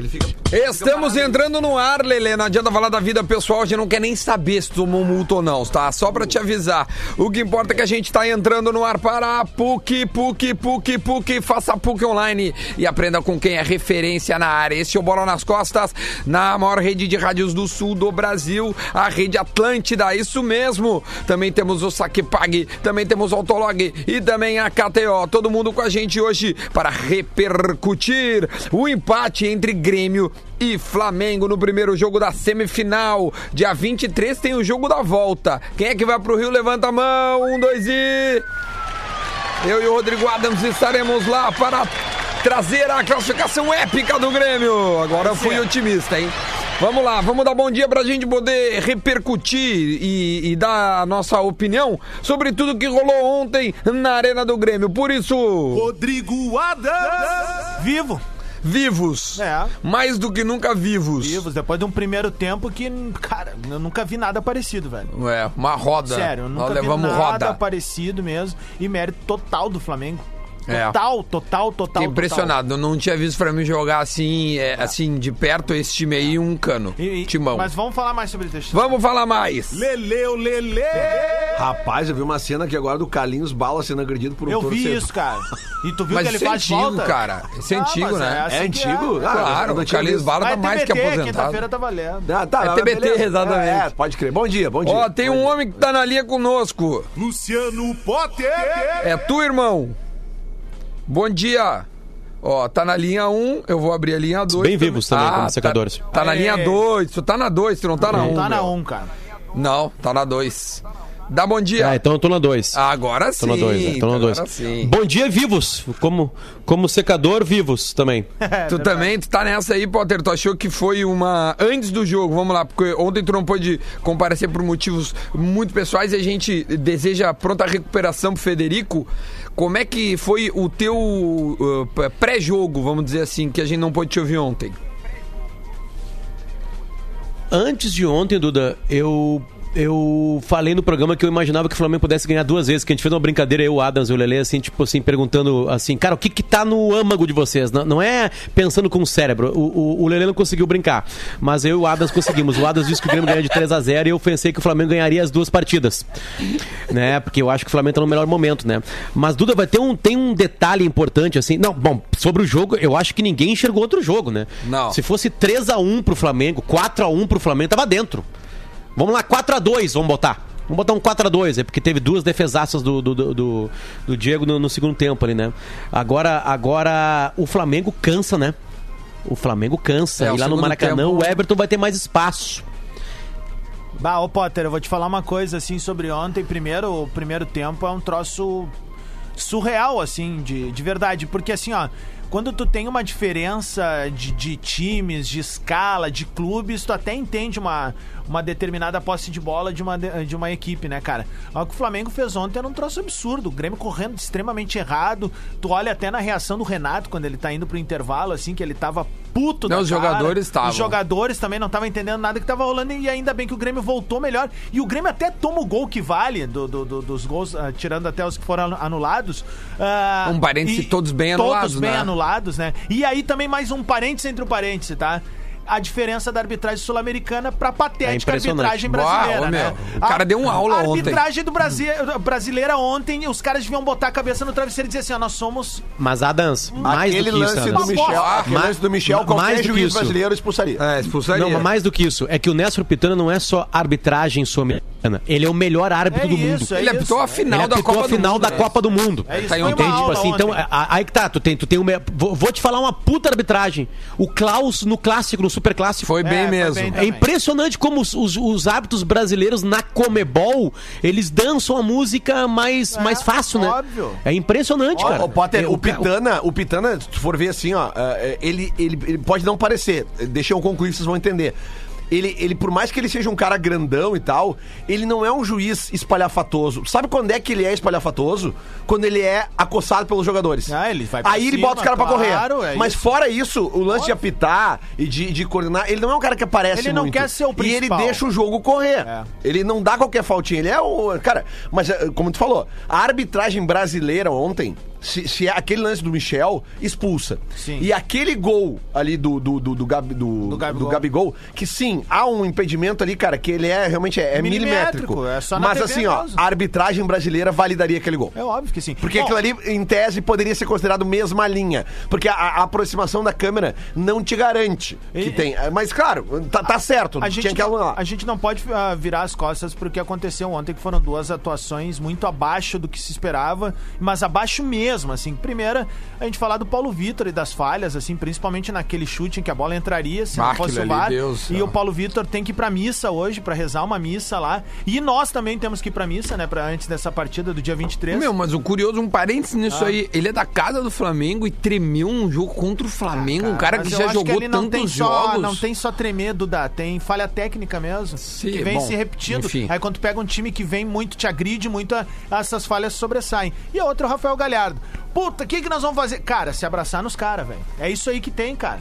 Ele fica. Estamos entrando no ar, Lele. Não adianta falar da vida pessoal, a gente não quer nem saber se tomou multa ou não, tá? Só pra te avisar. O que importa é que a gente tá entrando no ar para a PUC, PUC, PUC, PUC. Faça PUC online e aprenda com quem é referência na área. Esse é o Bola nas Costas, na maior rede de rádios do sul do Brasil, a Rede Atlântida. Isso mesmo. Também temos o Saque Pague, também temos o Autolog e também a KTO. Todo mundo com a gente hoje para repercutir o empate entre Grêmio e Flamengo no primeiro jogo da semifinal. Dia 23 tem o jogo da volta. Quem é que vai pro Rio? Levanta a mão. Um, dois e. Eu e o Rodrigo Adams estaremos lá para trazer a classificação épica do Grêmio. Agora eu fui otimista, hein? Vamos lá, vamos dar bom dia pra gente poder repercutir e, e dar a nossa opinião sobre tudo que rolou ontem na Arena do Grêmio. Por isso, Rodrigo Adams. Vivo. Vivos. É. Mais do que nunca vivos. Vivos, depois de um primeiro tempo que, cara, eu nunca vi nada parecido, velho. É, uma roda. Sério, eu Nós nunca vi levamos nada roda. parecido mesmo. E mérito total do Flamengo. É. Total, total, total. Fiquei impressionado. Eu não tinha visto pra mim jogar assim, é, assim, de perto esse time aí, um cano. total. E- e- Timão. Mas vamos falar mais sobre isso. Vamos falar mais. Leleu, Lele. Rapaz, eu vi uma cena aqui agora do Carlinhos Bala sendo agredido por um Eu vi isso, cara. E tu viu Mas que ele isso é faz antigo, volta? cara. Isso é Ah, antigo, né? assim É antigo? Ah, Claro, não o Carlinhos. Bala tá mais que aposentado. quinta-feira tá valendo. Ah, tá, É TBT, beleza. exatamente. É, é, pode crer. Bom dia, bom dia. Ó, tem um homem que tá na linha conosco. Luciano Potter. É tu, irmão? Bom dia. Ó, tá na linha 1, eu vou abrir a linha 2. Bem vivos também, como secadores. Tá, tá na linha 2, tu tá na 2, tu não tá na 1. Tá na 1, cara. Não, tá na 2. Dá bom dia. Ah, então eu tô na 2. Agora sim. Tô na 2, tô na 2. Agora sim. Bom dia, vivos. Como, como secador, vivos também. Tu também, tu tá nessa aí, Potter. Tu achou que foi uma. Antes do jogo, vamos lá, porque ontem tu não pôde comparecer por motivos muito pessoais e a gente deseja pronta recuperação pro Federico. Como é que foi o teu uh, pré-jogo, vamos dizer assim, que a gente não pôde te ouvir ontem? Antes de ontem, Duda, eu. Eu falei no programa que eu imaginava que o Flamengo pudesse ganhar duas vezes, que a gente fez uma brincadeira, eu, o Adams e o Lele, assim, tipo assim, perguntando assim, cara, o que que tá no âmago de vocês? Não, não é pensando com o cérebro. O, o, o Lele não conseguiu brincar, mas eu e o Adams conseguimos. O Adams disse que o Grêmio ganha de 3 a 0 e eu pensei que o Flamengo ganharia as duas partidas. Né? Porque eu acho que o Flamengo tá no melhor momento, né? Mas, Duda, vai ter um, tem um detalhe importante, assim. Não, bom, sobre o jogo, eu acho que ninguém enxergou outro jogo, né? Não. Se fosse 3 a 1 pro Flamengo, 4 a 1 pro Flamengo, tava dentro. Vamos lá, 4x2, vamos botar. Vamos botar um 4x2, é porque teve duas defesaças do, do, do, do- do Diego no, no segundo tempo ali, né? Agora, agora o Flamengo cansa, né? O Flamengo cansa. É, e lá no Maracanã tempo- o Everton vai ter mais espaço. Bah, ô Potter, eu vou te falar uma coisa assim sobre ontem. Primeiro, o primeiro tempo é um troço surreal, assim, de, de verdade. Porque assim, ó, quando tu tem uma diferença de, de times, de escala, de clubes, tu até entende uma, uma determinada posse de bola de uma, de uma equipe, né, cara? O que o Flamengo fez ontem era um troço absurdo. O Grêmio correndo extremamente errado. Tu olha até na reação do Renato quando ele tá indo pro intervalo, assim, que ele tava puto Não, da os cara. jogadores estavam. Os jogadores também não estavam entendendo nada que tava rolando e ainda bem que o Grêmio voltou melhor. E o Grêmio até toma o gol que vale do, do- do- dos gols, ah, tirando até os que foram anu- anulados. Ah, Um parêntese, todos bem anulados, Todos bem né? anulados, né? E aí também mais um parêntese entre o parêntese, tá? A diferença da arbitragem sul-americana pra É patética impressionante. arbitragem brasileira, Uau, né? meu, o cara deu uma aula a ontem. arbitragem do Brasil, brasileira ontem, os caras deviam botar a cabeça no travesseiro e dizer assim, ó, nós somos Mas, Adams, mais Aquele do que isso, lance do Adams. Michel, aquele Mais- lance do Michel, mais qualquer do que juiz isso. brasileiro expulsaria. É, expulsaria. Não, mas mais do que isso, é que o Néstor Pitana não é só arbitragem sul-americana. Ele é o melhor árbitro É do mundo. isso, é Ele isso. apitou a final ele da apitou Copa a final do da Mundo, né? Copa do Mundo. É isso, Tá Entende? Tipo assim, então, aí que tá, tu tem, tu tem uma. Vou, vou te falar uma puta arbitragem. O Klaus no clássico, no super clássico. Foi bem É, foi mesmo. bem É também. impressionante como os, os, os árbitros brasileiros na Comebol, eles dançam a música mais, É, mais fácil, né? óbvio. É impressionante, cara. Ó, ô, Potter, É, o, Pitana, o Pitana, se tu for ver assim, ó, é, ele, ele, ele pode não parecer. Deixa eu concluir, vocês vão entender. Ele, ele, por mais que ele seja um cara grandão e tal, ele não é um juiz espalhafatoso. Sabe quando é que ele é espalhafatoso? Quando ele é acossado pelos jogadores. Ah, ele vai pra Aí ele cima, bota os caras pra claro, correr. é Mas isso. fora isso, o lance de apitar e de, de coordenar, ele não é um cara que aparece Ele não muito. quer ser o E ele principal. deixa o jogo correr. É. Ele não dá qualquer faltinha. Ele é o. Cara, mas eh, como tu falou, a arbitragem brasileira ontem Se, se é aquele lance do Michel, expulsa. Sim. E aquele gol ali do, do, do, do, Gabi- do, Do Gabigol. do Gabigol, que sim, há um impedimento ali, cara, que ele é realmente é, é milimétrico. Milimétrico, é só na Mas assim, ó, a arbitragem brasileira validaria aquele gol. É óbvio que sim. Porque Bom, aquilo ali, em tese, poderia ser considerado mesma linha. Porque a, a aproximação da câmera não te garante que E- tem. Mas, claro, tá, tá certo. A gente, tinha que não, a gente não pode ah, virar as costas porque aconteceu ontem que foram duas atuações muito abaixo do que se esperava, mas abaixo mesmo, assim. Primeira, a gente falar do Paulo Vitor e das falhas, assim, principalmente naquele chute em que a bola entraria, se Ah, não fosse aquilo o VAR. Deus e céu. o Paulo Vitor tem que ir pra missa hoje, pra rezar uma missa lá. E nós também temos que ir pra missa, né, pra antes dessa partida do dia 23. Meu, mas o curioso, um parênteses nisso Ah. aí, ele é da casa do Flamengo e tremeu um jogo contra o Flamengo, um cara Mas que eu já jogou não tem tantos só, jogos. Não tem só tremer, Duda, tem falha técnica mesmo. Sim, que vem bom, se repetindo. enfim. Aí quando pega um time que vem muito, te agride muito, essas falhas sobressaem. E a outra é o Rafael Galhardo. Puta, o que, que nós vamos fazer? Cara, se abraçar nos caras, velho. É isso aí que tem, cara.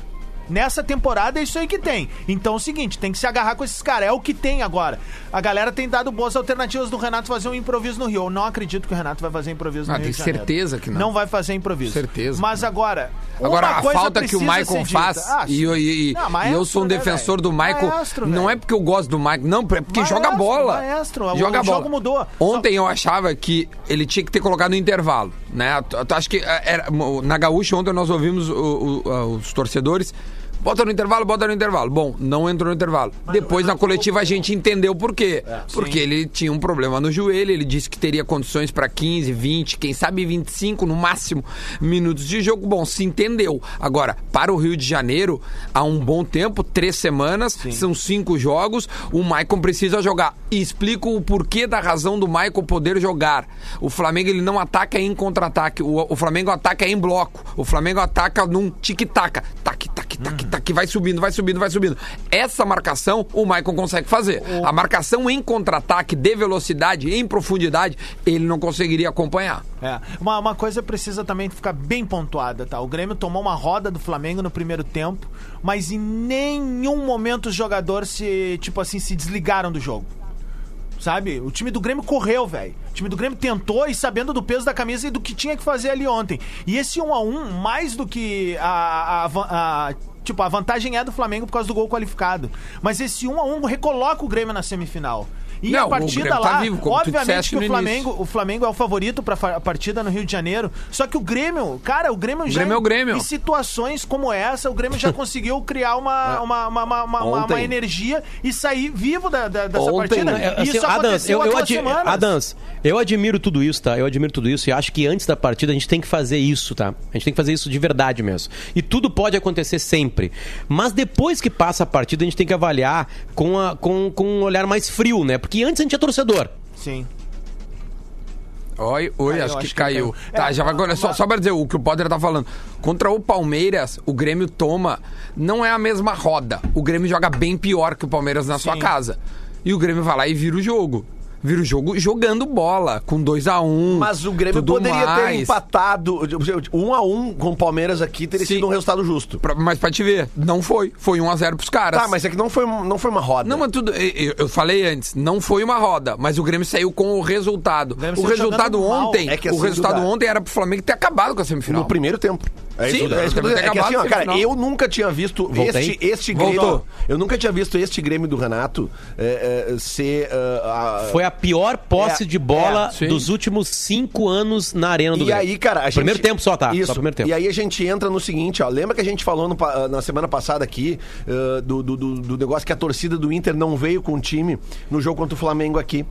Nessa temporada é isso aí que tem. Então é o seguinte, tem que se agarrar com esses caras. É o que tem agora. A galera tem dado boas alternativas do Renato fazer um improviso no Rio. Eu não acredito que o Renato vai fazer improviso Ah, no Rio tem certeza que não. Não vai fazer improviso. Certeza Mas agora. Agora, uma a coisa falta que o Maicon faz, Ah, e, eu- e- e- Não, e maestro, eu sou um né, defensor velho? do Maicon, Maestro, não é porque eu gosto do Maicon, não, é porque Maestro, joga bola. maestro, o joga bola. jogo mudou. Ontem eu achava que ele tinha que ter colocado no intervalo, né? Acho que eh, era, na Gaúcha ontem nós ouvimos o- o- os torcedores Bota no intervalo, bota no intervalo. Bom, não entrou no intervalo. Depois, na coletiva, a gente entendeu por quê. Porque ele tinha um problema no joelho, ele disse que teria condições para 15, 20, quem sabe 25 no máximo minutos de jogo. Bom, se entendeu. Agora, para o Rio de Janeiro, há um bom tempo, três semanas, são cinco jogos, o Maicon precisa jogar. E explico o porquê da razão do Maicon poder jogar. O Flamengo ele não ataca em contra-ataque, o, o Flamengo ataca em bloco. O Flamengo ataca num tic-tac. Tac, tac, tac, tac, vai subindo, vai subindo, vai subindo. Essa marcação o Maicon consegue fazer. A marcação em contra-ataque, de velocidade, em profundidade, ele não conseguiria acompanhar. É. Uma, uma coisa precisa também ficar bem pontuada, tá? O Grêmio tomou uma roda do Flamengo no primeiro tempo, mas em nenhum momento os jogadores se, tipo assim, se desligaram do jogo. Sabe? O time do Grêmio correu, velho. O time do Grêmio tentou e sabendo do peso da camisa e do que tinha que fazer ali ontem. E esse 1 a 1 mais do que a- a- a- tipo, a vantagem é do Flamengo por causa do gol qualificado. Mas esse 1 a 1 recoloca o Grêmio na semifinal. E Não, a o partida tá lá, vivo, obviamente que o. Flamengo, o Flamengo é o favorito pra fa- a partida no Rio de Janeiro. Só que o Grêmio, cara, o Grêmio já. Grêmio é o Grêmio. Em situações como essa, o Grêmio já conseguiu criar uma, uma, uma, uma, uma- uma- uma energia e sair vivo da, da- dessa Ontem, partida. né? É, assim, Isso Adams, aconteceu eu, há eu, semanas. Adams, eu admiro tudo isso, tá? Eu admiro tudo isso e acho que antes da partida a gente tem que fazer isso, tá? A gente tem que fazer isso de verdade mesmo. E tudo pode acontecer sempre. Mas depois que passa a partida, a gente tem que avaliar com, a- com, com um olhar mais frio, né? Porque antes a gente é torcedor. Sim. Oi, oi, Caiu, acho que acho que caiu. caiu. Tá, É, já vai agora. Só, só pra dizer o que o Potter tá falando. Contra o Palmeiras, o Grêmio toma. Não é a mesma roda. O Grêmio joga bem pior que o Palmeiras na sua Sim. casa. E o Grêmio vai lá e vira o jogo. Vira o jogo jogando bola, com 2 a 1 Mas o Grêmio poderia ter mais. empatado. Um a um com o Palmeiras aqui teria Sim. sido um resultado justo. Pra- mas pra te ver, não foi. Foi 1 a 0 pros caras. Tá, mas é que não foi, não foi uma roda. Não, mas tudo. Eu, eu falei antes, não foi uma roda, mas o Grêmio saiu com o resultado. O saiu resultado ontem, É que o assim, resultado Duda, ontem era pro Flamengo ter acabado com a semifinal. No primeiro tempo. É Sim, isso, é isso que eu tô ter É que assim, ó, acabado cara, eu nunca tinha visto Voltei. este, este Voltou. Grêmio. Eu nunca tinha visto este Grêmio do Renato é, é, ser. ah, a- Foi a pior posse É, de bola é, dos últimos cinco anos na arena do E Grêmio. aí, cara, a gente... Primeiro tempo só, tá? Isso. Só primeiro tempo. E aí a gente entra no seguinte, ó. Lembra que a gente falou no pa- na semana passada aqui uh, do, do, do- do negócio que a torcida do Inter não veio com o time no jogo contra o Flamengo aqui.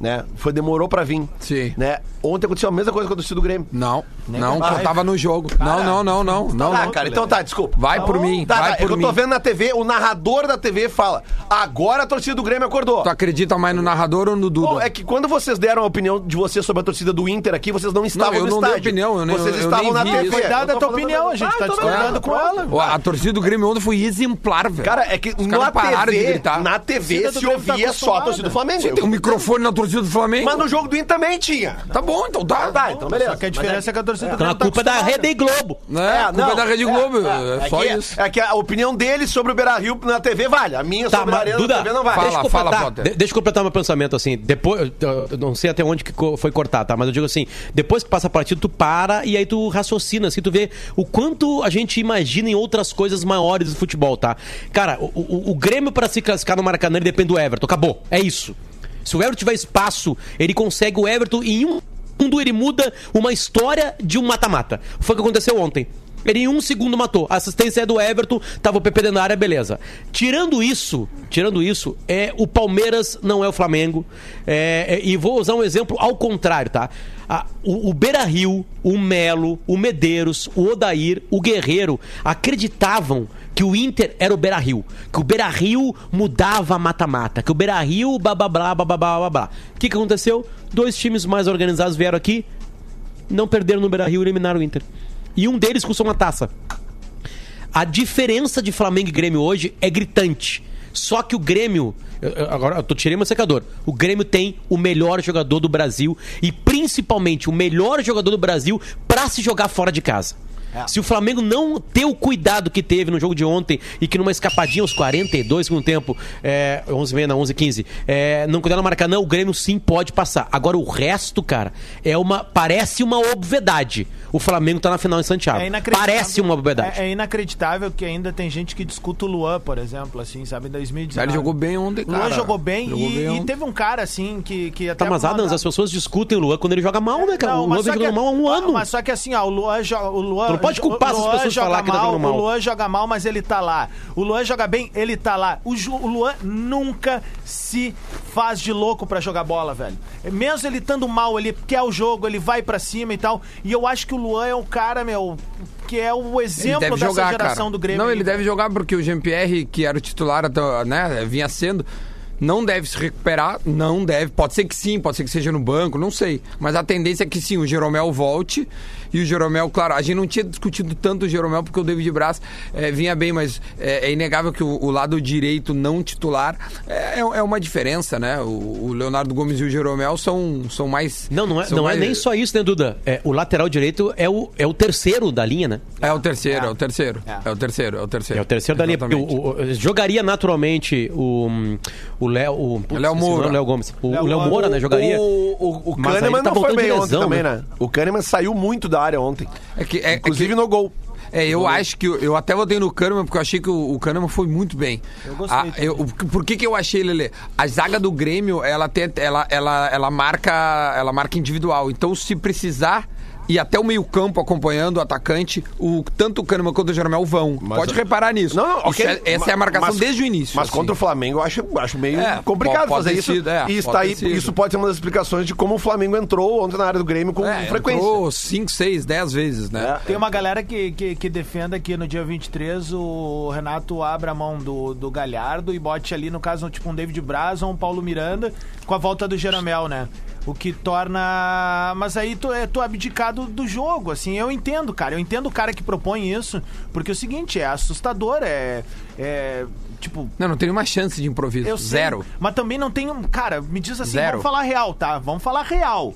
Né? Foi, demorou pra vir. Sim. Né? Ontem aconteceu a mesma coisa com a torcida do Grêmio. Não, não, vai. eu tava no jogo. não, não, não, não, não. ah, não. cara, então tá, desculpa. Vai por mim, Tá, vai tá, é por que eu mim. tô vendo na TV, o narrador da TV fala: agora a torcida do Grêmio acordou. Tu acredita mais no narrador ou no Duda? Bom, é que quando vocês deram a opinião de vocês sobre a torcida do Inter aqui, vocês não estavam eu no não dei estádio. opinião, eu nem- vocês eu estavam nem na TV. isso. Foi dada Eu a tô tua opinião, da- a gente tá discordando com ela. A torcida do Grêmio ontem foi exemplar, velho. Cara, é que na caras pararam de TV, gritar. na TV se tá ouvia só a torcida do Flamengo. Tem um microfone na torcida torcida do Flamengo. Mas no jogo do Inter também tinha. Tá bom, então tá. Tá, então beleza. Só que a diferença é, que a torcida do Então a Grêmio tá culpa é da acostumada. Rede Globo. É, É, a culpa não, é da Rede é, Globo. é, É, é só que, isso. É que a opinião dele sobre o Beira Rio na TV vale. A minha Tá, sobre a mas, Arena Duda, na TV não vale. Fala, deixa eu fala, completar, Potter. de- deixa eu completar meu pensamento assim. Depois, eu- eu não sei até onde que co- foi cortar, tá? Mas eu digo assim, depois que passa a partida, tu para e aí tu raciocina, assim, tu vê o quanto a gente imagina em outras coisas maiores do futebol, tá? Cara, o, o- o Grêmio para se classificar no Maracanã ele depende do Everton. Acabou. É isso. Se o Everton tiver espaço, ele consegue o Everton em um segundo, ele muda uma história de um mata-mata. Foi o que aconteceu ontem. Ele em um segundo matou. A assistência é do Everton, tava o PP da área, beleza. Tirando isso, tirando isso, é o Palmeiras não é o Flamengo. É, é, e vou usar um exemplo ao contrário, tá? Ah, o, o Beira Rio, o Melo, o Medeiros, o Odair, o Guerreiro acreditavam que o Inter era o Beira Rio, que o Beira Rio mudava a mata-mata, que o Beira Rio blá blá blá blá blá blá. O que, que aconteceu? Dois times mais organizados vieram aqui, não perderam no Beira Rio e eliminaram o Inter. E um deles custou uma taça. A diferença de Flamengo e Grêmio hoje é gritante. Só que o Grêmio. eu- Agora eu tô tirei meu secador. O Grêmio tem o melhor jogador do Brasil e principalmente o melhor jogador do Brasil pra se jogar fora de casa. Se o Flamengo não ter o cuidado que teve no jogo de ontem e que numa escapadinha aos 42 segundo tempo, é, 11 h não, 11 15 é, não cuidar no Maracanã, o Grêmio sim pode passar. Agora o resto, cara, é uma parece uma obviedade. O Flamengo tá na final em Santiago. É parece uma obviedade. É, é inacreditável que ainda tem gente que discuta o Luan, por exemplo, assim, sabe, em 2019. Ele jogou bem ontem, O Luan cara. jogou bem Jogou e, bem e teve um cara, assim, que, que até... Tá, mas Adams, as pessoas discutem o Luan quando ele joga mal, né, cara? Não, o Luan vem jogando mal há um ano. Mas só que assim, ó, o Luan joga. O Luan, pode culpar essas pessoas falar que tá mal. O Luan joga mal, mas ele tá lá. O Luan joga bem, ele tá lá. O, Ju- o Luan nunca se faz de louco pra jogar bola, velho. Mesmo ele estando mal, ele quer o jogo, ele vai pra cima e tal. E eu acho que o Luan é o cara, meu, que é o exemplo dessa jogar, geração cara. do Grêmio. Não, ele deve jogar porque o Jean-Pierre, que era o titular, né, vinha sendo, não deve se recuperar, não deve. Pode ser que sim, pode ser que seja no banco, não sei. Mas a tendência é que sim, o Jeromel volte. E o Jeromel, claro, a gente não tinha discutido tanto o Jeromel porque o David Braz eh, vinha bem, mas eh, é, inegável que o, o lado direito não titular é, é uma diferença, né? O, o Leonardo Gomes e o Jeromel são, são mais. Não, não é, são não é mais- nem só isso, né, Duda? É, o lateral direito é o, é o terceiro da linha, né? É o terceiro, é, o terceiro. É. É. o terceiro, é o terceiro. É o terceiro da linha. O, o- jogaria naturalmente o, o Léo. O, putz, Léo esqueci o Moura. Léo Gomes. O Léo Léo Moura. Né? Jogaria. O, o, o Kahneman tá não foi bem de ontem lesão, também, né? né? O Kahneman saiu muito da área ontem. É que, é, Inclusive é que, no gol. É, eu acho que. Eu, eu até votei no Kahneman porque eu achei que o, o Kahneman foi muito bem. Eu gostei A- eu, o- por que, que eu achei, Lele? A zaga do Grêmio, ela, tem, ela, ela, ela, marca, ela marca individual. Então, se precisar. E até o meio-campo acompanhando o atacante, o, tanto o Kahneman quanto o Jeromel vão. Mas- Pode reparar nisso. Não, não, Isso ok. é- essa é a marcação Mas- desde o início. Mas assim. contra o Flamengo eu acho, acho meio É, complicado pode fazer isso. sido, é, e está aí, sido. isso pode ser uma das explicações de como o Flamengo entrou ontem na área do Grêmio com É, frequência. entrou 5, 6, 10 vezes, né? É. Tem uma galera que, que, que defenda que no dia 23 o Renato abra a mão do, do Galhardo e bote ali, no caso, tipo um David Braz ou um Paulo Miranda com a volta do Jeromel, né? O que torna. Mas aí tu é tu é abdicado do jogo, assim. Eu entendo, cara. Eu entendo o cara que propõe isso, porque é o seguinte, é assustador, é. é tipo. Não, não tem nenhuma chance de improviso. Eu sei, Zero. Mas também não tem um. Cara, me diz assim, Zero. vamos falar real, tá? Vamos falar real.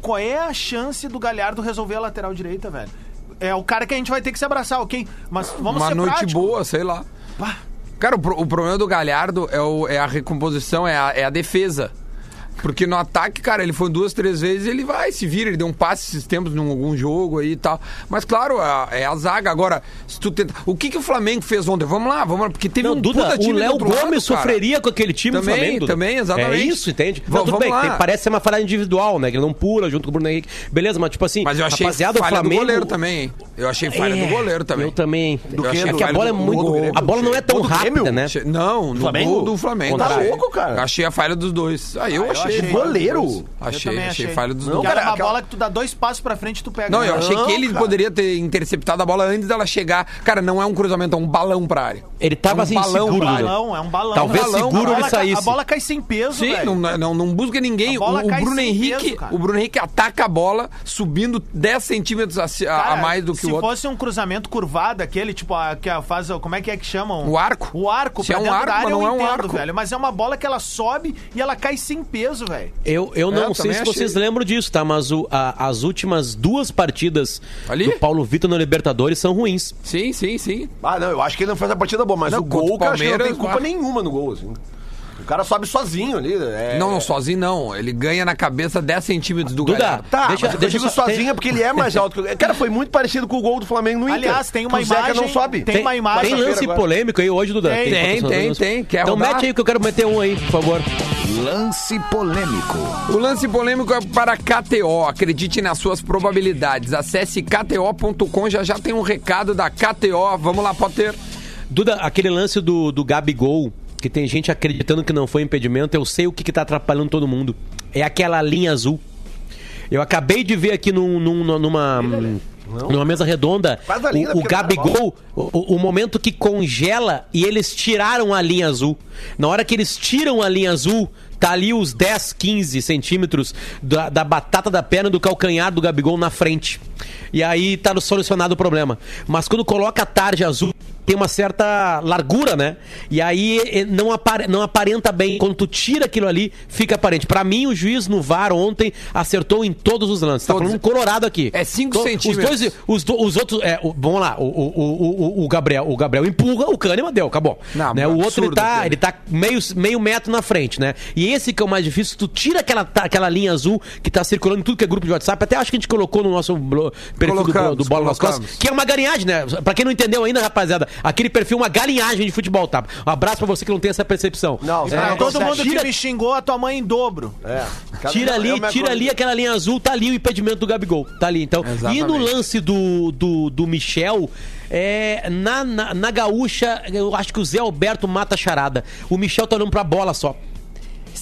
Qual é a chance do Galhardo resolver a lateral direita, velho? É o cara que a gente vai ter que se abraçar, ok? Mas vamos Uma ser noite prático. boa, sei lá. Pá, Cara, o, pro- o problema do Galhardo é, o- é a recomposição, é a, é a defesa. Porque no ataque, cara, ele foi duas, três vezes ele vai, se vira, ele deu um passe esses tempos em algum jogo aí e tal. Mas claro, a- é a zaga. Agora, se tu tenta. O que, que o Flamengo fez ontem? Vamos lá, vamos lá, porque teve Não, um Duda, puta o time do Léo Gomes lado, sofreria com aquele time Também, do Flamengo. Também, exatamente. É isso, entende? Não, tudo vamos bem, lá. tem- parece ser uma falha individual, né? Que ele não pula junto com o Bruno Henrique. Beleza, mas tipo assim, Mas eu achei rapaziada, falha o Flamengo... do goleiro também, hein? Eu achei falha É, do goleiro também. Eu também. Do é quê? que Do- a bola é muito. a bola não é tão rápida, né? Achei- Não, no Flamengo? do Flamengo. Tá achei. louco, cara? Achei a falha dos dois. Ah, eu eu achei. achei. Goleiro? Achei, achei, achei. falha dos Não, dois. cara, uma aquela- bola que tu dá dois passos pra frente e tu pega. Não, eu achei Não, que ele cara. poderia ter interceptado a bola antes dela chegar. Cara, não é um cruzamento, é um balão pra área. Ele tava É um assim, balão seguro, balão, é um balão. Talvez Um balão, seguro a ele saísse. A bola cai sem peso, Sim, velho. não, não, não busca ninguém. A O, bola o cai Bruno sem Henrique, peso, o Bruno Henrique ataca a bola subindo 10 centímetros a, a Cara, mais do que se o outro. fosse um cruzamento curvado, aquele, tipo, a, que a faz. o- Como é que é que chamam? O arco. O arco, Se pra é um dentro arco, da área não eu é um entendo, arco. velho. Mas é uma bola que ela sobe e ela cai sem peso, velho. Eu, eu não É, eu sei se também vocês achei. lembram disso, tá? Mas o- a- as últimas duas partidas Ali? do Paulo Vitor na Libertadores são ruins. Sim, sim, sim. Ah, não, eu acho que ele não fez a partida boa, mas Não, o gol, o cara, não tem culpa nenhuma no gol, assim. O cara sobe sozinho ali. É... Não, não, sozinho não. Ele ganha na cabeça 10 centímetros do Duda, Galhardo. Tá, Deixa- mas eu deixa digo só- sozinho tem- porque ele é mais alto que o... Cara, foi muito parecido com o gol do Flamengo no Inter. Aliás, tem uma imagem- não sobe. tem uma imagem- Tem lance polêmico aí hoje, Duda? Tem, tem, tem, tem. Quer então rodar? mete aí que eu quero meter um aí, por favor. Lance polêmico. O lance polêmico é para KTO. Acredite nas suas probabilidades. Acesse kto.com. Já já tem um recado da KTO. Vamos lá, Potter. Duda, aquele lance do, do Gabigol, que tem gente acreditando que não foi impedimento, eu sei o que, que tá atrapalhando todo mundo. É aquela linha azul. Eu acabei de ver aqui num- num- numa. Numa mesa redonda, linha, o, o tá. Gabigol, o, o- momento que congela e eles tiraram a linha azul. Na hora que eles tiram a linha azul, tá ali os 10, 15 centímetros da, da batata da perna do calcanhar do Gabigol na frente. E aí tá solucionado o problema. Mas quando coloca a tarja azul, tem uma certa largura, né? E aí eh, não, apare- não aparenta bem. Quando tu tira aquilo ali, fica aparente. Pra mim, o juiz no VAR ontem acertou em todos os lances. Tá Todos. falando colorado aqui. É cinco To- centímetros. Os dois, os, do- os outros, é, o- vamos lá, o, o, o, o- Gabriel, o Gabriel empurra, o Kahneman deu, acabou. Não, né? O outro ele tá, ele tá meio, meio metro na frente, né? E esse que é o mais difícil, tu tira aquela, tá- aquela linha azul que tá circulando em tudo que é grupo de WhatsApp, até acho que a gente colocou no nosso perfil do, Colocamos, do Bola nas. Costas, que é uma galinhagem, né? Pra quem não entendeu ainda, rapaziada, aquele perfil é uma galinhagem de futebol, tá? Um abraço pra você que não tem essa percepção. Não, É, então todo mundo tira- que me xingou, a tua mãe em dobro. É. Cada- Tira é ali, tira coisa. ali aquela linha azul, tá ali o impedimento do Gabigol. Tá ali, então. Exatamente. E no lance do, do, do Michel, é, na, na, na gaúcha, eu acho que o Zé Alberto mata a charada. O Michel tá olhando pra bola só.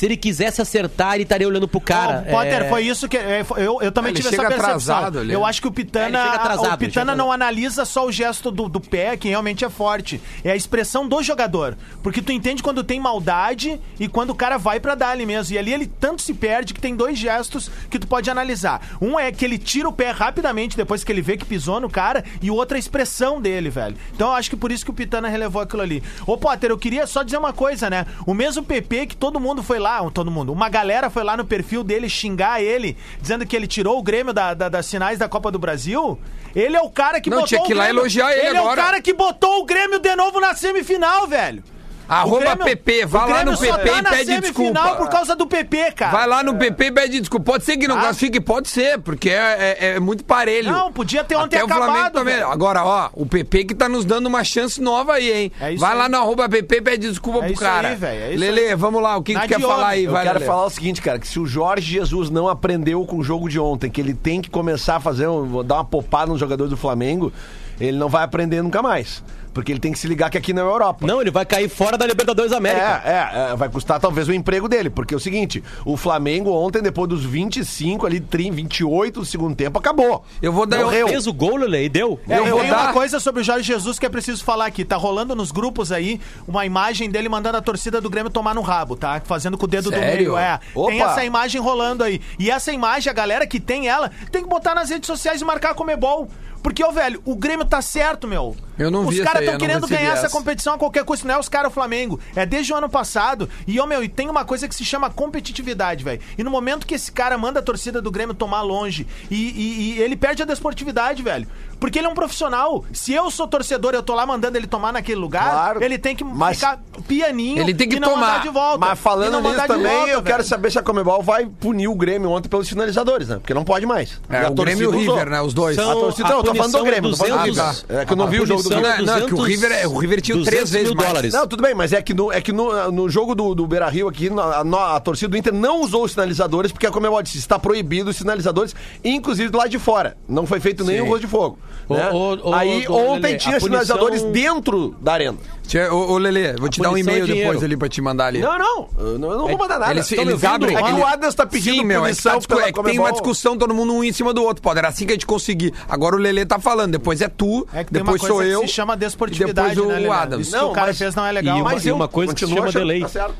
Se ele quisesse acertar, ele estaria olhando pro cara. Ó, Potter, É, foi isso que. é, eu, eu também Ele tive chega essa percepção. atrasado. Eu acho que o É, Pitana. chega atrasado, o Pitana não analisa só o gesto do, do pé, que realmente é forte. É a expressão do jogador. Porque tu entende quando tem maldade e quando o cara vai pra dar ali mesmo. E ali ele tanto se perde que tem dois gestos que tu pode analisar. Um é que ele tira o pé rapidamente depois que ele vê que pisou no cara, e o outro é a expressão dele, velho. Então eu acho que por isso que o Pitana relevou aquilo ali. Ô, Potter, eu queria só dizer uma coisa, né? O mesmo PP que todo mundo foi lá, todo mundo, uma galera foi lá no perfil dele xingar ele, dizendo que ele tirou o Grêmio da, da- das finais da Copa do Brasil. Ele é o cara que Não, botou tinha que ir lá elogiar ele Ele é agora. o cara que botou o Grêmio de novo na semifinal, velho. Arroba O Grêmio- PP, vai o lá no PP tá e na pede semifinal desculpa. por causa do PP, cara. Vai lá no PP e pede desculpa. Pode ser que não Ah. classifique, pode ser, porque é, é- é muito parelho. Não, podia ter ontem Até o Flamengo acabado, também. velho. Agora, ó, o PP que tá nos dando uma chance nova aí, hein? É isso Vai aí. lá no arroba PP e pede desculpa É pro isso cara. aí, velho, é isso Lele, aí. vamos lá, o que, que Na tu quer falar aí? Eu Vai, quero Lelê. falar o seguinte, cara, que se o Jorge Jesus não aprendeu com o jogo de ontem, que ele tem que começar a fazer, um, vou dar uma popada nos jogadores do Flamengo, ele não vai aprender nunca mais. Porque ele tem que se ligar que aqui não é Europa. Não, ele vai cair fora da Libertadores da América. É, é, é, vai custar talvez o emprego dele, porque é o seguinte, o Flamengo ontem, depois dos 25 ali, 30, 28 do segundo tempo, acabou. Eu vou dar- Morreu. Fez o gol, Lele, e deu. É, Eu eu vou tenho dar- uma coisa sobre o Jorge Jesus que é preciso falar aqui. Tá rolando nos grupos aí uma imagem dele mandando a torcida do Grêmio tomar no rabo, tá? Fazendo com o dedo Sério? do meio. É. Opa! Tem essa imagem rolando aí. E essa imagem, a galera que tem ela, tem que botar nas redes sociais e marcar a Comebol. Porque, ô, velho, o Grêmio tá certo, meu. Eu não Os vi essa caras estão querendo ganhar essa essa. competição a qualquer custo, não é os caras o Flamengo. É desde o ano passado. E, ô, meu, e tem uma coisa que se chama competitividade, velho. E no momento que esse cara manda a torcida do Grêmio tomar longe e, e- e ele perde a desportividade, velho. Porque ele é um profissional. Se eu sou torcedor e eu tô lá mandando ele tomar naquele lugar, Claro. ele tem que Mas- ficar pianinho Ele tem que e não tomar. de volta. Mas falando nisso também, volta, eu quero velho. saber se a Comebol vai punir o Grêmio ontem pelos finalizadores, né? Porque não pode mais. É, E a o Grêmio e o. River, né? Os dois. São- A torcida, a não, eu tô falando do Grêmio, é tô falando do 200. River. É que eu não A vi o jogo do Grêmio. é Não, não, que o River é- o River tinha três 200 vezes mais. dólares. Não, tudo bem, mas é que no, é que no, no jogo do, do Beira Rio aqui, a, no- a torcida do Inter não usou os sinalizadores, porque a Comebol disse está proibido os sinalizadores, inclusive do lado de fora. Não foi feito o rosto de fogo. Né? ô, ô, Aí ô, ontem Lelê, tinha punição- sinalizadores dentro da arena. Ô, ô, Lelê, vou te dar um é e-mail depois dinheiro. ali pra te mandar ali. Não, não, eu não, eu não vou mandar nada. Eles, eles abrem. É que ele- o Adams tá pedindo Sim, meu, é que, tá é que tem uma discussão, todo mundo um em cima do outro. Pode, era assim que a gente conseguir. Agora o Lelê tá falando, depois é tu, É que tem uma depois coisa sou que eu. se chama e desportividade, depois o né, Lelê? Adams. Isso que o cara fez não é legal. E uma- Mas e eu uma coisa que se chama achando delay. Tá certo.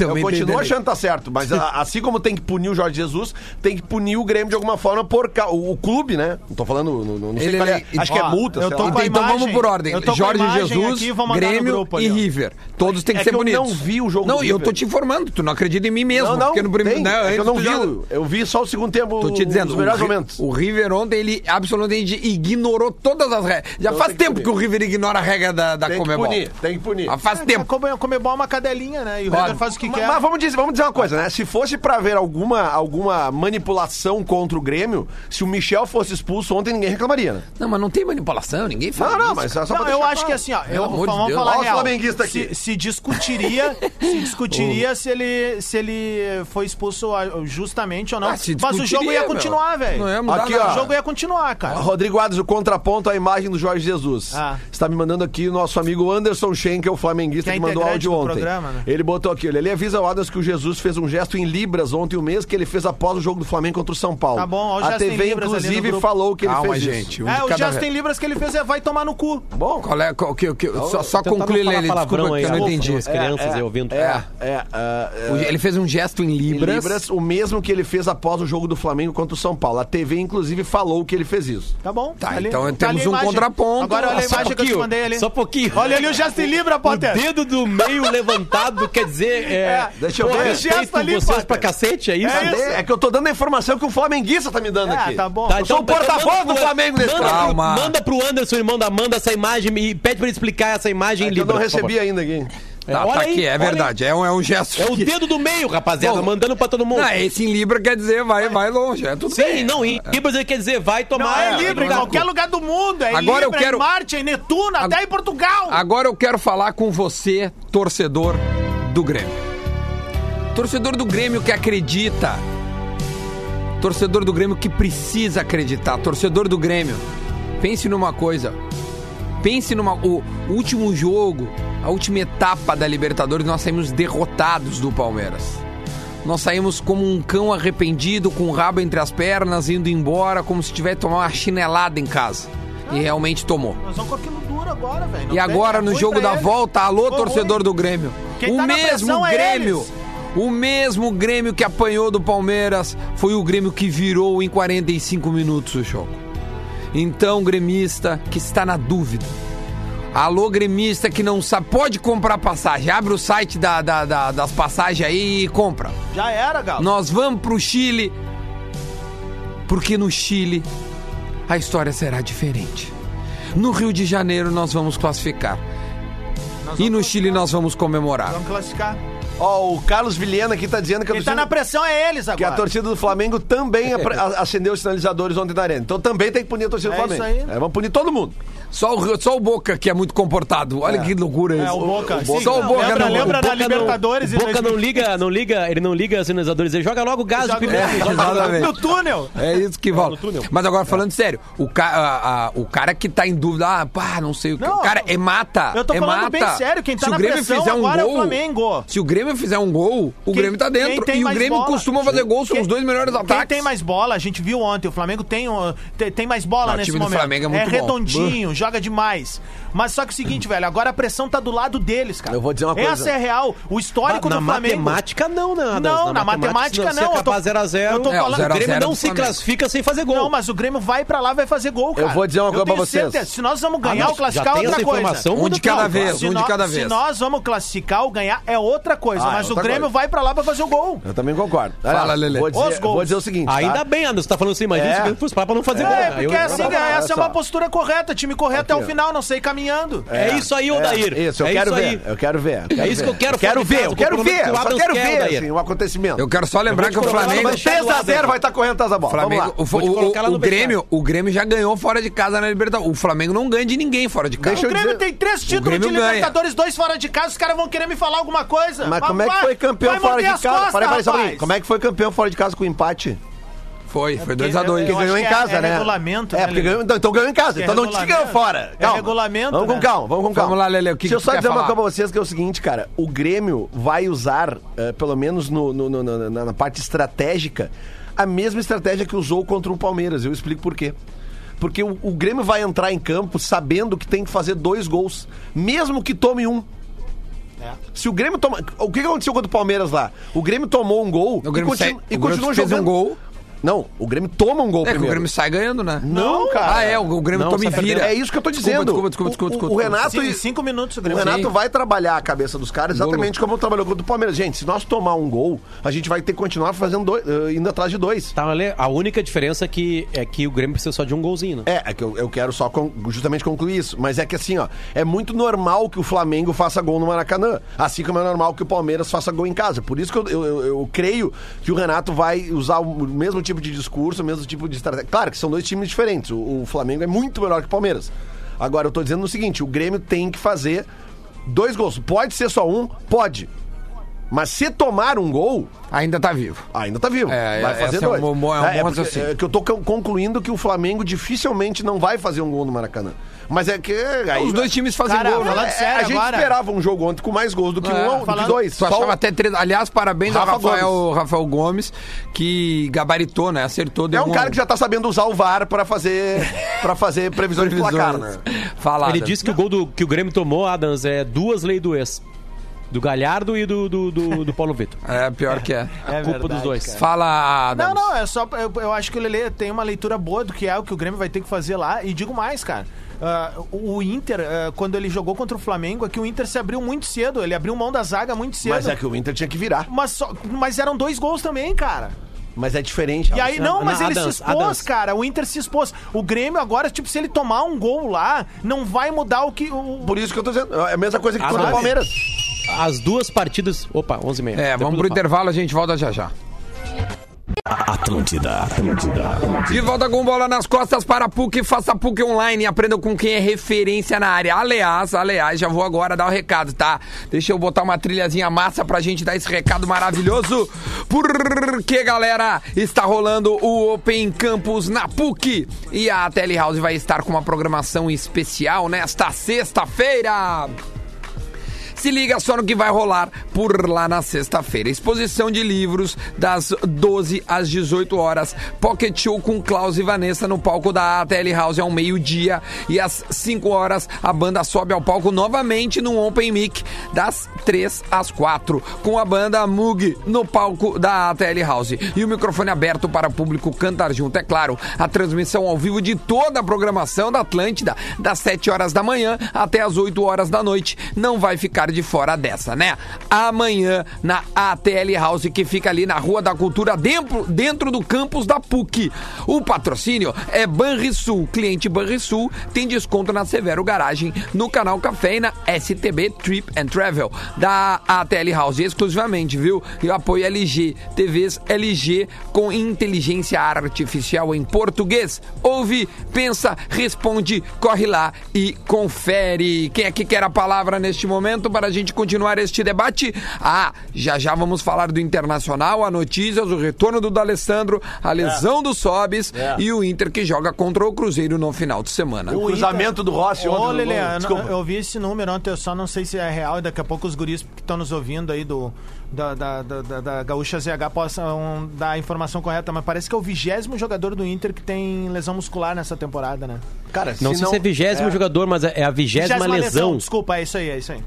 eu continuo achando que tá certo, mas a- assim como tem que punir o Jorge Jesus, tem que punir o Grêmio de alguma forma por o, o clube, né? Não tô falando Ele, sei qual é é, acho que é multa. eu sei tô com a Então vamos imagem. por ordem. Eu a Jorge Jesus, aqui, Grêmio grupo e. River. Todos têm que É ser que eu bonitos. não vi o jogo Não, do e eu tô te informando. Tu não acredita em mim mesmo. Não, não, porque no primeiro. tem. né, é que eu não vi. já- Eu vi só o segundo tempo, Tô te dizendo, os melhores momentos. o River ontem, ele absolutamente ignorou todas as regras. Já Então faz tem que tempo punir. que o River ignora a regra da, da Tem que Comebol. punir, tem que punir. Ah, faz É, tempo. Comer bom é uma cadelinha, né? E o Pode. River faz o que Mas, quer. mas vamos, dizer, vamos dizer uma coisa, né? Se fosse pra ver alguma, alguma manipulação contra o Grêmio, se o Michel fosse expulso ontem, ninguém reclamaria, né? Não, mas não tem manipulação, ninguém fala. Não, não, isso. mas só pra Não, deixar eu acho claro. que assim, ó, eu, amor de vamos Deus. falar Olha o real. flamenguista se, aqui. se discutiria, se discutiria se ele se ele foi expulso ah, justamente ou não. Ah, se Mas o jogo discutiria, ia meu. continuar, velho. Não ia mudar Aqui, nada. ó. O jogo ia continuar, cara. Rodrigo Adams, o contraponto à imagem do Jorge Jesus. Ah. Está me mandando aqui o nosso amigo Anderson Schenkel, flamenguista, Que que, é mandou integrante áudio do ontem. programa, né? Ele botou aqui, ele avisa o Adams que o Jesus fez um gesto em Libras ontem, o mês que ele fez após o jogo do Flamengo contra o São Paulo. Tá bom, ó, o A gesto em TV, Libras ali no inclusive, grupo. falou que ele Calma, fez gente. isso. um É, de o cada em libras que ele fez é vai tomar no cu. Bom, Qual é? Qual, que, que, só só conclui, palavrão desculpa que eu não aí, entendi. As crianças aí ouvindo. É, é, é, é, O- Ele fez um gesto em em Libras. Libras, o mesmo que ele fez após o jogo do Flamengo contra o São Paulo. A TV, inclusive, falou que ele fez isso. Tá bom? Tá, ali. então ali temos um contraponto. Agora olha a Só imagem que eu te mandei ali. Só um pouquinho. Olha ali o gesto em libra, O Potter. dedo do meio levantado quer dizer. É, É, deixa eu ver. Gesto ali, vocês pra cacete, é isso? É. É que eu tô dando a informação que o flamenguista tá me dando Ah, aqui. tá bom. Tá, Eu sou o porta-voz manda do Flamengo nesse manda manda pro Anderson, irmão da Amanda, essa imagem e pede pra ele explicar essa imagem É em que eu não recebi ainda aqui. Tá, É, tá olha aí, aqui, é olha verdade. É um, é um gesto. É o que- dedo do meio, rapaziada, Bom, mandando pra todo mundo. Não, esse em Libra quer dizer vai, vai longe. É tudo Sim, bem. não, em Libras ele quer dizer vai tomar. Não, é é livre em qualquer lugar do mundo. É Agora eu Libra, quero- em Marte, em Netuno, até em Portugal. Agora eu quero falar com você, torcedor do Grêmio. Torcedor do Grêmio que acredita. Torcedor do Grêmio que precisa acreditar. Torcedor do Grêmio, pense numa coisa. Pense numa. O último jogo, a última etapa da Libertadores, nós saímos derrotados do Palmeiras. Nós saímos como um cão arrependido, com o rabo entre as pernas, indo embora, como se tivesse tomado uma chinelada em casa. E realmente tomou. Nós vamos com aquilo duro agora, velho. E agora, no jogo da ele. volta, alô, torcedor ruim. do Grêmio. Quem o tá mesmo é Grêmio. O mesmo Grêmio que apanhou do Palmeiras foi o Grêmio que virou em 45 minutos o jogo. Então, gremista que está na dúvida. Alô, gremista que não sabe, pode comprar passagem. Abre o site da- da- da- das passagens aí e compra. Já era, Galo. Nós vamos pro Chile, porque no Chile a história será diferente. No Rio de Janeiro nós vamos classificar. Nós E vamos no classificar. Chile nós vamos comemorar. Vamos classificar. Ó, o Carlos Vilhena aqui tá dizendo que a Quem tá torcida- na pressão é eles Que a agora. torcida do Flamengo também apre- a- acendeu os sinalizadores ontem na arena. Então também tem que punir a torcida do É Flamengo. isso aí. É, vamos punir todo mundo. Só o, só o Boca que é muito comportado. Olha que loucura É, isso. o Boca. Sim, Só o não, Boca lembra, não. lembra O da Boca não- Libertadores o em Boca não 2000? liga, não liga, ele não liga sinalizadores, ele joga logo gás Joga- de pimenta. É, exatamente. No túnel. É isso que volta. Mas agora, falando sério, o, ca a- a- o cara que tá em dúvida, ah, pá, não sei o que. Não, cara, é mata. eu tô é falando mata. bem sério, quem tá Se na o Grêmio pressão fizer um agora é o gol, Flamengo. Se o Grêmio fizer um gol, o Quem- Grêmio tá quem dentro. E o Grêmio bola? costuma fazer gol, são Quem- os dois melhores Quem ataques. tem mais bola, a gente viu ontem, o Flamengo tem, tem, mais bola Não, o nesse time do momento. Flamengo é muito bom. redondinho, joga demais. Mas só que é o seguinte, velho, agora a pressão tá do lado deles, cara. Eu vou dizer uma coisa. Essa é real. O histórico na do Flamengo... matemática não, né? Não, na matemática se não, eu tô- acabar 0 a 0 eu tô É, o falando- 0 a O Grêmio 0 não se classifica sem fazer gol. Não, mas o Grêmio vai pra lá, vai fazer gol, cara. vou dizer uma coisa pra vocês. certeza. Se nós vamos Ah, ganhar mas ou classificar, é outra coisa. Um de cada vez, Se um de cada Se vez. nós vamos classificar ou ganhar, é outra coisa. Ah, é mas o Grêmio coisa. vai pra lá pra fazer o gol. Eu também concordo. Fala, Lelê. Vou dizer, Os gols. vou dizer o seguinte. Ainda tá? bem, Anderson, você tá falando assim, imagina É. se o Grêmio fosse pra não fazer gol. É, porque Eu- assim, essa é uma postura correta. Time correto até Aqui, o final, não sei caminhando. É isso aí, Odair. Isso, eu é quero isso ver. aí. Eu quero ver. eu quero É isso ver. que eu quero, Eu quero ver, eu quero ver. Eu só quero quer, ver, assim, o acontecimento. Eu quero só lembrar que o Flamengo. Manchete. 3x0 vai estar correndo atrás da bola. Flamengo, Vamos lá. o, Grêmio, o Grêmio já ganhou fora de casa na Libertadores. O Flamengo não ganha de ninguém fora de casa. O Grêmio tem três títulos de. Libertadores, dois fora de casa. Os caras vão querer me falar alguma coisa. Mas como é que foi campeão fora de as casa? um. Como é que foi campeão fora de casa com empate? Foi, foi Porque 2x2. eu Porque ganhou acho em que é- casa, é né? regulamento, É, né, ganhou, então, então ganhou em casa. É então não que ganhou fora. É Calma. regulamento, Vamos com né? calma, vamos com calma. Vamos lá, Lelê, o que Deixa eu só dizer uma falar? coisa pra vocês que é o seguinte, cara. O Grêmio vai usar, eh, pelo menos no, no- no- no- na, na parte estratégica, a mesma estratégia que usou contra o Palmeiras. Eu explico por quê. Porque o, o Grêmio vai entrar em campo sabendo que tem que fazer dois gols, mesmo que tome um. É. Se o Grêmio toma. O que que aconteceu contra o Palmeiras lá? O Grêmio tomou um gol O Grêmio, e, continu- sai- e o Grêmio continuou fez jogando. um gol. Não, o Grêmio toma um gol É que o primeiro. Grêmio sai ganhando, né? Não, cara. Ah, é, o Grêmio Não, toma e vira. É isso que eu tô Desculpa, dizendo. desculpa, desculpa, desculpa, O- o, desculpa, o Renato Sim, e- em cinco minutos o O Grêmio. Renato Sim. vai trabalhar a cabeça dos caras exatamente como trabalhou contra o Palmeiras. Gente, se nós tomar um gol, a gente vai ter que continuar fazendo dois, eh, indo atrás de dois. Tá, Ale, a única diferença é que, é que o Grêmio precisa só de um golzinho, né? É, é que eu, eu quero só con- justamente concluir isso. Mas é que assim, ó, é muito normal que o Flamengo faça gol no Maracanã. Assim como é normal que o Palmeiras faça gol em casa. Por isso que eu, eu, eu- eu creio que o Renato vai usar o mesmo tipo de discurso, o mesmo tipo de estratégia. Claro que são dois times diferentes. O, o Flamengo é muito melhor que o Palmeiras. Agora, eu tô dizendo o seguinte: o Grêmio tem que fazer dois gols. Pode ser só um? Pode. Mas se tomar um gol, Ainda tá vivo. Ainda tá vivo. É, vai é, fazer é um dois. bom- é um bom porque- é que eu tô con- concluindo que o Flamengo dificilmente não vai fazer um gol no Maracanã. Mas é que. Aí, Os dois times fazem Cara, gol, né? falando É, sério a gente agora. esperava um jogo ontem com mais gols do que É, um, do que falando- dois. Tu Só achava até três. Aliás, parabéns ao Rafa Rafael, Rafael Gomes, que gabaritou, né? Acertou. É deu um cara que já tá sabendo usar o VAR pra fazer, pra fazer previsão de placar, né? Fala. Ele disse que o gol do, que o Grêmio tomou, Adams, é duas leis do ex. Do Galhardo e do, do, do, do Paulo Vitor. É, pior que é. É culpa verdade, dos dois. cara. Fala, Adam. Não, não, é só. Eu, eu acho que o Lele tem uma leitura boa do que é o que o Grêmio vai ter que fazer lá. E digo mais, cara. Ah, o Inter, ah, quando ele jogou contra o Flamengo, é que o Inter se abriu muito cedo. Ele abriu mão da zaga muito cedo. Mas é que o Inter tinha que virar. Mas, só- mas eram dois gols também, cara. Mas é diferente. E aí, não, mas Não, ele Adams, se expôs, Adams. cara. O Inter se expôs. O Grêmio agora, tipo, se ele tomar um gol lá, não vai mudar o que. O... Por isso que eu tô dizendo. É a mesma coisa que Ah, contra o mas- Palmeiras. As duas partidas. Opa, 11 h 30 É, vamos pro intervalo, a gente volta já já. Atlântida, Atlântida. De volta com bola nas costas para PUC, faça PUC online e aprenda com quem é referência na área. Aliás, aliás, já vou agora dar o recado, tá? Deixa eu botar uma trilhazinha massa pra gente dar esse recado maravilhoso. Porque, galera, está rolando o Open Campus na PUC e a Telehouse vai estar com uma programação especial nesta sexta-feira. Se liga só no que vai rolar por lá na sexta-feira. Exposição de livros das 12 às 18 horas. Pocket Show com Klaus e Vanessa no palco da ATL House ao meio-dia. E às 5 horas a banda sobe ao palco novamente no Open Mic das 3 às 4. Com a banda Mug no palco da ATL House. E o microfone aberto para o público cantar junto. É claro, a transmissão ao vivo de toda a programação da Atlântida, das 7 horas da manhã até as 8 horas da noite. Não vai ficar de fora dessa, né? Amanhã na ATL House, que fica ali na Rua da Cultura, dentro, dentro do campus da PUC. O patrocínio é Banrisul. Cliente Banrisul tem desconto na Severo Garagem, no canal Café e na STB Trip and Travel. Da ATL House exclusivamente, viu? E o apoio LG. TVs LG com inteligência artificial em português. Ouve, pensa, responde, corre lá e confere. Quem é que quer a palavra neste momento para a gente continuar este debate? Ah, já já vamos falar do Internacional, a notícias, o retorno do D'Alessandro, a lesão do Sobis e o Inter que joga contra o Cruzeiro no final de semana. O cruzamento do Rossi ontem. Ô, gol. eu, vi esse número ontem, eu só não sei se é real e daqui a pouco os guris que estão nos ouvindo aí do, da, da, da, da- da Gaúcha ZH possam dar a informação correta, mas parece que é o vigésimo jogador do Inter que tem lesão muscular nessa temporada, né? Cara, Não se sei se é vigésimo jogador, mas é é a vigésima lesão. Desculpa, é isso aí, é isso aí.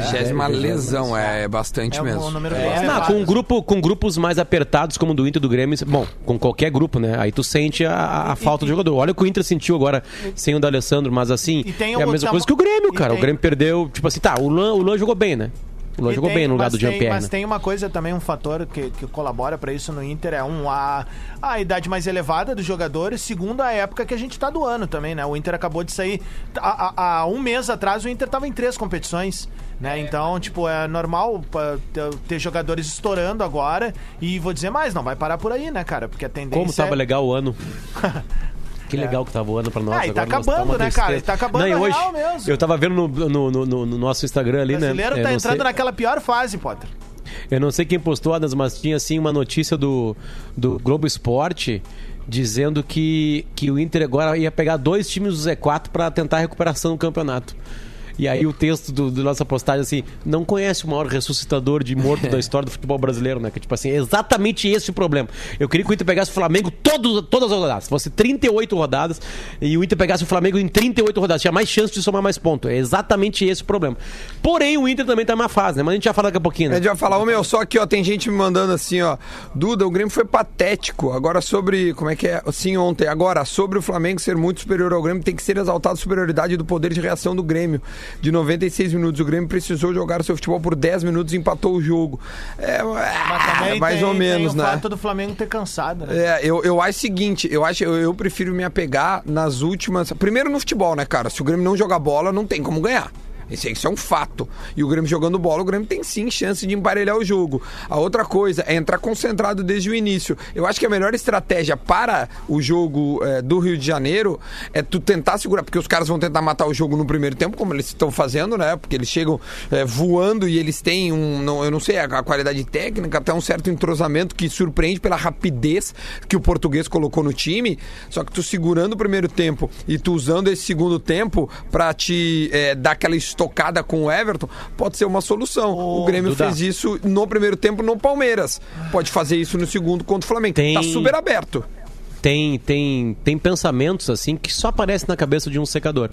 Vigésima lesão, é, é bastante É mesmo. um É. Não, com, um assim. grupo, com grupos mais apertados, como o do Inter e do Grêmio, bom, com qualquer grupo, né? Aí tu sente a, a falta de jogador. Olha o que o Inter sentiu agora sem o D'Alessandro, mas assim, E tem é a mesma coisa que o Grêmio, e cara. O Grêmio perdeu, tipo assim, tá, o Luan, o Luan jogou bem, né? O Luan jogou tem- bem no lugar mas do tem- Jean-Pierre, Mas né? tem uma coisa também, um fator que, que colabora pra isso no Inter é um a, a idade mais elevada dos jogadores, segundo a época que a gente tá do ano também, né? O Inter acabou de sair há, um mês atrás o Inter tava em três competições, né? Então, tipo, é normal ter jogadores estourando agora e vou dizer mais, não vai parar por aí, né, cara? Porque a tendência Como tava é... legal o ano. Que legal que tava o ano pra nós. Ah, e tá agora acabando, uma né, cara? tristeza. E tá acabando Não, e hoje, real mesmo. Eu tava vendo no, no, no- no- no nosso Instagram ali, O né? brasileiro Eu tá entrando sei- naquela pior fase, Potter. Eu não sei quem postou, Adams, mas tinha assim uma notícia do, do Globo Esporte dizendo que, que o Inter agora ia pegar dois times do Z4 para tentar a recuperação do campeonato. E aí o texto do, do nossa postagem assim, não conhece o maior ressuscitador de morto da história do futebol brasileiro, né? Que tipo assim, é exatamente esse o problema. Eu queria que o Inter pegasse o Flamengo todos, todas as rodadas. Se fosse 38 rodadas e o Inter pegasse o Flamengo em 38 rodadas, tinha mais chance de somar mais pontos. É exatamente esse o problema. Porém, o Inter também tá numa fase, né? Mas a gente já fala daqui a pouquinho, A né? gente vai falar, ô meu, só que ó, tem gente me mandando assim, ó. Duda, o Grêmio foi patético. Agora sobre. Como é que é? Sim, ontem. Agora, sobre o Flamengo ser muito superior ao Grêmio, tem que ser exaltada a superioridade do poder de reação do Grêmio. De 96 minutos. O Grêmio precisou jogar o seu futebol por 10 minutos e empatou o jogo. É, também mais tem, ou menos, tem o né? fato do Flamengo ter cansado, né? É, eu, eu acho o seguinte, eu acho, eu, eu prefiro me apegar nas últimas. Primeiro no futebol, né, cara? Se o Grêmio não jogar bola, não tem como ganhar. Esse, isso é um fato. E o Grêmio jogando bola, o Grêmio tem sim chance de emparelhar o jogo. A outra coisa é entrar concentrado desde o início. Eu acho que a melhor estratégia para o jogo é, do Rio de Janeiro é tu tentar segurar, porque os caras vão tentar matar o jogo no primeiro tempo, como eles estão fazendo, né? Porque eles chegam é, voando e eles têm um, não, eu não sei, a, a qualidade técnica, até um certo entrosamento que surpreende pela rapidez que o português colocou no time. Só que tu segurando o primeiro tempo e tu usando esse segundo tempo para te é, dar aquela estocada com o Everton, pode ser uma solução. O Grêmio Duda. fez isso no primeiro tempo no Palmeiras. Pode fazer isso no segundo contra o Flamengo. Tem- Tá super aberto. tem, tem, tem pensamentos assim que só aparecem na cabeça de um secador.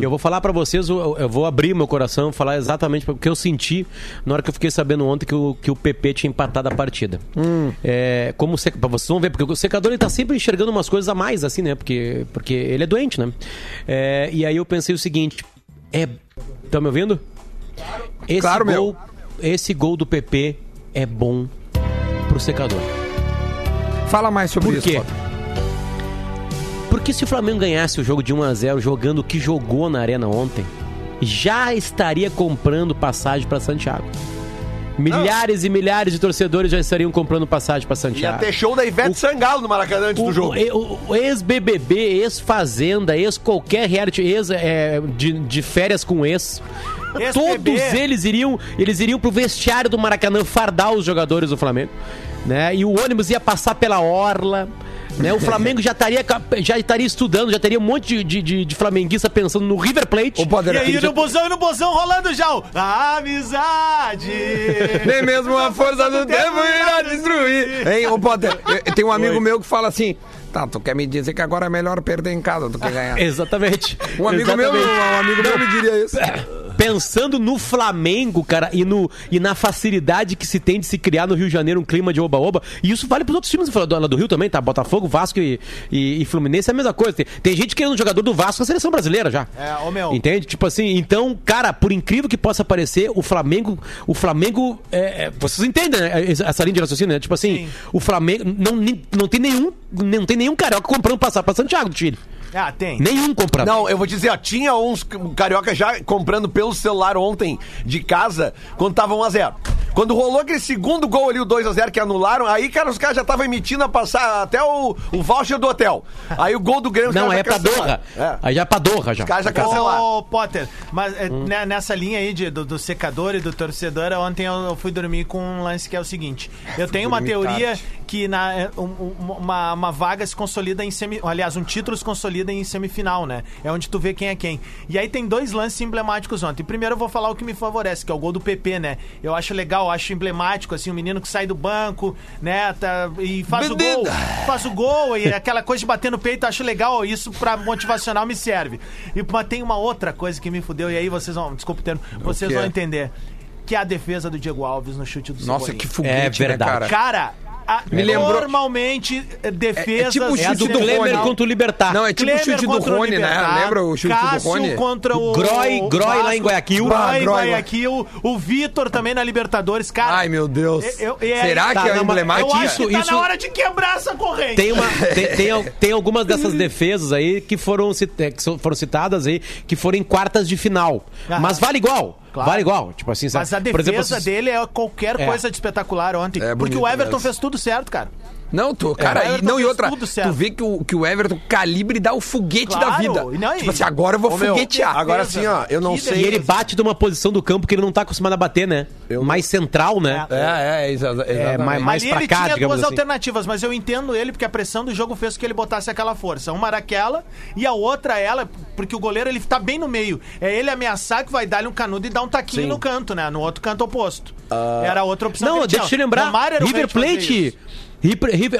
Eu vou falar pra vocês, eu, eu vou abrir meu coração, falar exatamente o que eu senti na hora que eu fiquei sabendo ontem que o, que o PP tinha empatado a partida. É, como sec... vocês vão ver, porque o secador ele tá sempre enxergando umas coisas a mais, assim, né? Porque, porque ele é doente, né? É, e aí eu pensei o seguinte: é. Tá me ouvindo? Esse Claro, meu. gol, esse gol do PP é bom pro secador. Fala mais sobre Por isso. quê? Porque se o Flamengo ganhasse o jogo de 1 a 0 jogando o que jogou na arena ontem, já estaria comprando passagem para Santiago. Milhares e milhares de torcedores já estariam comprando passagem para Ia Santiago. ter show da Ivete Sangalo no Maracanã antes do O, jogo. o- o ex-BBB, ex-Fazenda, ex-qualquer reality, ex, é, de, de férias com ex. Todos eles iriam, eles iriam pro vestiário do Maracanã fardar os jogadores do Flamengo. Né? E o ônibus ia passar pela orla. Né? O Flamengo já estaria, já estaria estudando, já teria um monte de, de, de- flamenguista pensando no River Plate. Potter, E aí no busão e no busão rolando já o Amizade. Nem mesmo a força do tempo irá destruir. Hein, ô Potter, eu- tem um amigo meu que fala assim: tá, tu quer me dizer que agora é melhor perder em casa do que ganhar. Exatamente. Um amigo meu, Exatamente. um amigo meu me diria isso. Pensando no Flamengo, cara, e, no, e na facilidade que se tem de se criar no Rio de Janeiro um clima de oba-oba, e isso vale pros outros times do, do, Rio também, tá? Botafogo, Vasco e, e, e Fluminense é a mesma coisa. Tem, tem gente querendo um jogador do Vasco na seleção brasileira já. É, ô, meu. Entende? Tipo assim, então, cara, por incrível que possa parecer, o Flamengo. O Flamengo. é, é, vocês entendem né, essa linha de raciocínio, né? Tipo assim, Sim. o Flamengo. Não, não, tem nenhum, não tem nenhum carioca comprando passar pra Santiago do Chile. Ah, tem. Nenhum comprando. Não, eu vou dizer, ó, tinha uns carioca já comprando pelo celular ontem de casa, quando tava 1x0. Quando rolou aquele segundo gol ali, o 2x0 que anularam, aí, cara, os caras já estavam emitindo a passar até o, o voucher do hotel. Aí o gol do Grêmio... Não, é pra. Doha. É. Aí já é pra Doha já. Os caras já cancelaram. Ô, Potter, mas é, né, nessa linha aí de- do, do secador e do torcedor, ontem eu, eu fui dormir com um lance que é o seguinte: eu tenho uma teoria tarde. que na, é, um- uma, uma vaga se consolida em semi. Aliás, um título se consolida em semifinal, né? É onde tu vê quem é quem. E aí tem dois lances emblemáticos ontem. Primeiro eu vou falar o que me favorece, que é o gol do PP, né? Eu acho legal, acho emblemático, assim, o menino que sai do banco, né? tá- e faz o gol. Faz o gol e aquela coisa de bater no peito, eu acho legal. Isso pra motivacional me serve. E, mas tem uma outra coisa que me fudeu, e aí vocês vão, desculpa o termo, vocês vão é? entender. Que é a defesa do Diego Alves no chute do Nossa, Cebolinha. que foguete, É né, verdade. cara? Cara, a- Me lembrou- normalmente eh, defesas... É- é tipo o É do chute do Klemer Rony. contra o Libertar. Não, é tipo o chute do Rony, né? Lembra o chute do Cássio Rony? contra o... Groy- Groy lá em Guayaquil. Ah, Groy Guayaquil. O Vitor também na Libertadores. Cara, Ai, meu Deus. eu- eu- e aí- Será Tá, que é não, mas emblemático? eu acho isso- que tá isso- na hora de quebrar essa corrente. Tem, uma, tem, tem, tem algumas dessas defesas aí que foram, é, que foram citadas aí, que foram em quartas de final. Aham. Mas vale igual. Claro. Vale igual. Tipo assim, sabe? Mas a defesa exemplo, dele é qualquer É. coisa de espetacular ontem. É porque bonito o Everton mesmo. fez tudo certo, cara. Não, tu, cara, o e, não, e outra, tu vê que o, que o Everton calibre dá o foguete da Claro, vida. e não, e- tipo assim, agora eu vou Ô, meu, foguetear. Agora sim, ó, eu não Que sei. E ele bate de uma posição do campo que ele não tá acostumado a bater, né? Mais central, né? É, é, é, exa- exatamente. mais- mais- Ali pra ele cá, tinha digamos duas assim. alternativas, mas eu entendo ele porque a pressão do jogo fez com que ele botasse aquela força. Uma era aquela e a outra ela, porque o goleiro ele tá bem no meio. É ele ameaçar que vai dar-lhe um canudo e dar um taquinho Sim. no canto, né? No outro canto oposto. Era a outra opção. que Não, ele tinha. deixa eu te lembrar. Era River Plate.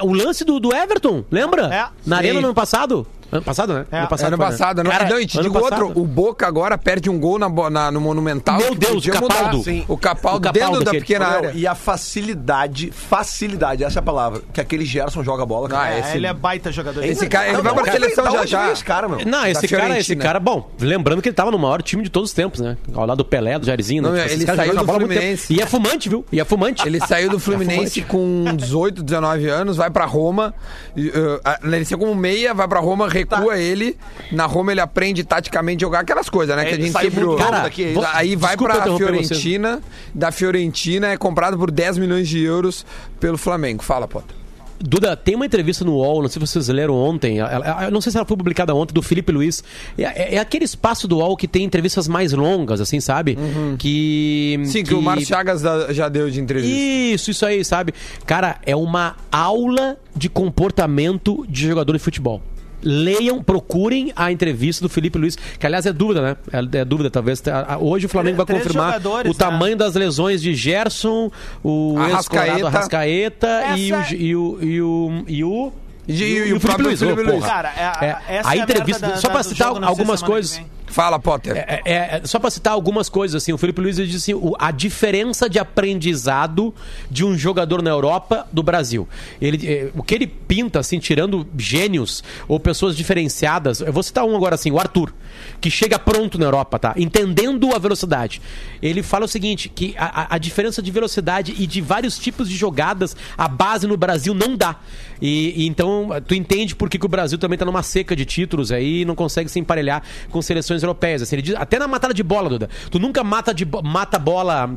O lance do, do Everton, lembra? É. Na Sim. arena no ano passado. Ano passado, né? É. Ano passado. Ano né? passado, não, Cara, não, e te ano digo passado. outro, o Boca agora perde um gol na, na- no Monumental. Meu Deus, Capaldo. O Capaldo, O Capaldo, dentro da pequena Meu, área. E a facilidade, facilidade, essa é a palavra, que aquele Gerson joga bola. Ah, É, esse- ele é baita jogador. Esse cara, ele Não, vai não, pra cara, seleção já já. Esse cara, meu. Não, esse cara, esse cara, bom, lembrando que ele tava no maior time de todos os tempos, né? Ao lado do Pelé, do Jairzinho, né? Não, esses ele saiu do. Fluminense. E é fumante, viu? E é fumante. Ele saiu do Fluminense com 18, 19 anos, vai pra Roma. uh, ele saiu como meia, vai pra Roma, recua ele. Na Roma ele aprende taticamente a jogar aquelas coisas, né? que a gente sempre. Cara, daqui, é vou- isso? Aí vai Desculpa pra Fiorentina. Da Fiorentina é comprado por 10 milhões de euros pelo Flamengo. Fala, Potter. Duda, tem uma entrevista no UOL, não sei se vocês leram ontem, eu não sei se ela foi publicada ontem, do Felipe Luiz. É, é- é aquele espaço do UOL que tem entrevistas mais longas, assim, sabe? Que. Sim, que, o Márcio Chagas já deu de entrevista. Isso, isso aí, sabe? Cara, é uma aula de comportamento de jogador de futebol. Leiam, procurem a entrevista do Felipe Luiz, que aliás é dúvida, né? É, é dúvida, talvez. A- a- Hoje o Flamengo vai Três confirmar o tamanho das lesões de Gerson, o Arrascaeta. ex-colorado Arrascaeta e o, Essa- e o. E o. E o E- e- e o próprio Felipe Luiz. porra. Cara, é, a- É, essa a é a entrevista, da- só do citar algumas coisas. Fala, Potter. É, é, é, só pra citar algumas coisas, assim, o Felipe Luiz disse assim, o- a diferença de aprendizado de um jogador na Europa do Brasil. Ele, é, o que ele pinta, assim, tirando gênios ou pessoas diferenciadas, eu vou citar um agora assim, o Arthur, que chega pronto na Europa, tá? Entendendo a velocidade. Ele fala o seguinte, que a, a- a diferença de velocidade e de vários tipos de jogadas, a base no Brasil não dá. E, e então, tu entende por que, que o Brasil também tá numa seca de títulos aí e não consegue se emparelhar com seleções europeias. Assim, ele diz- até na matada de bola, Duda. Tu nunca mata, de, mata bola.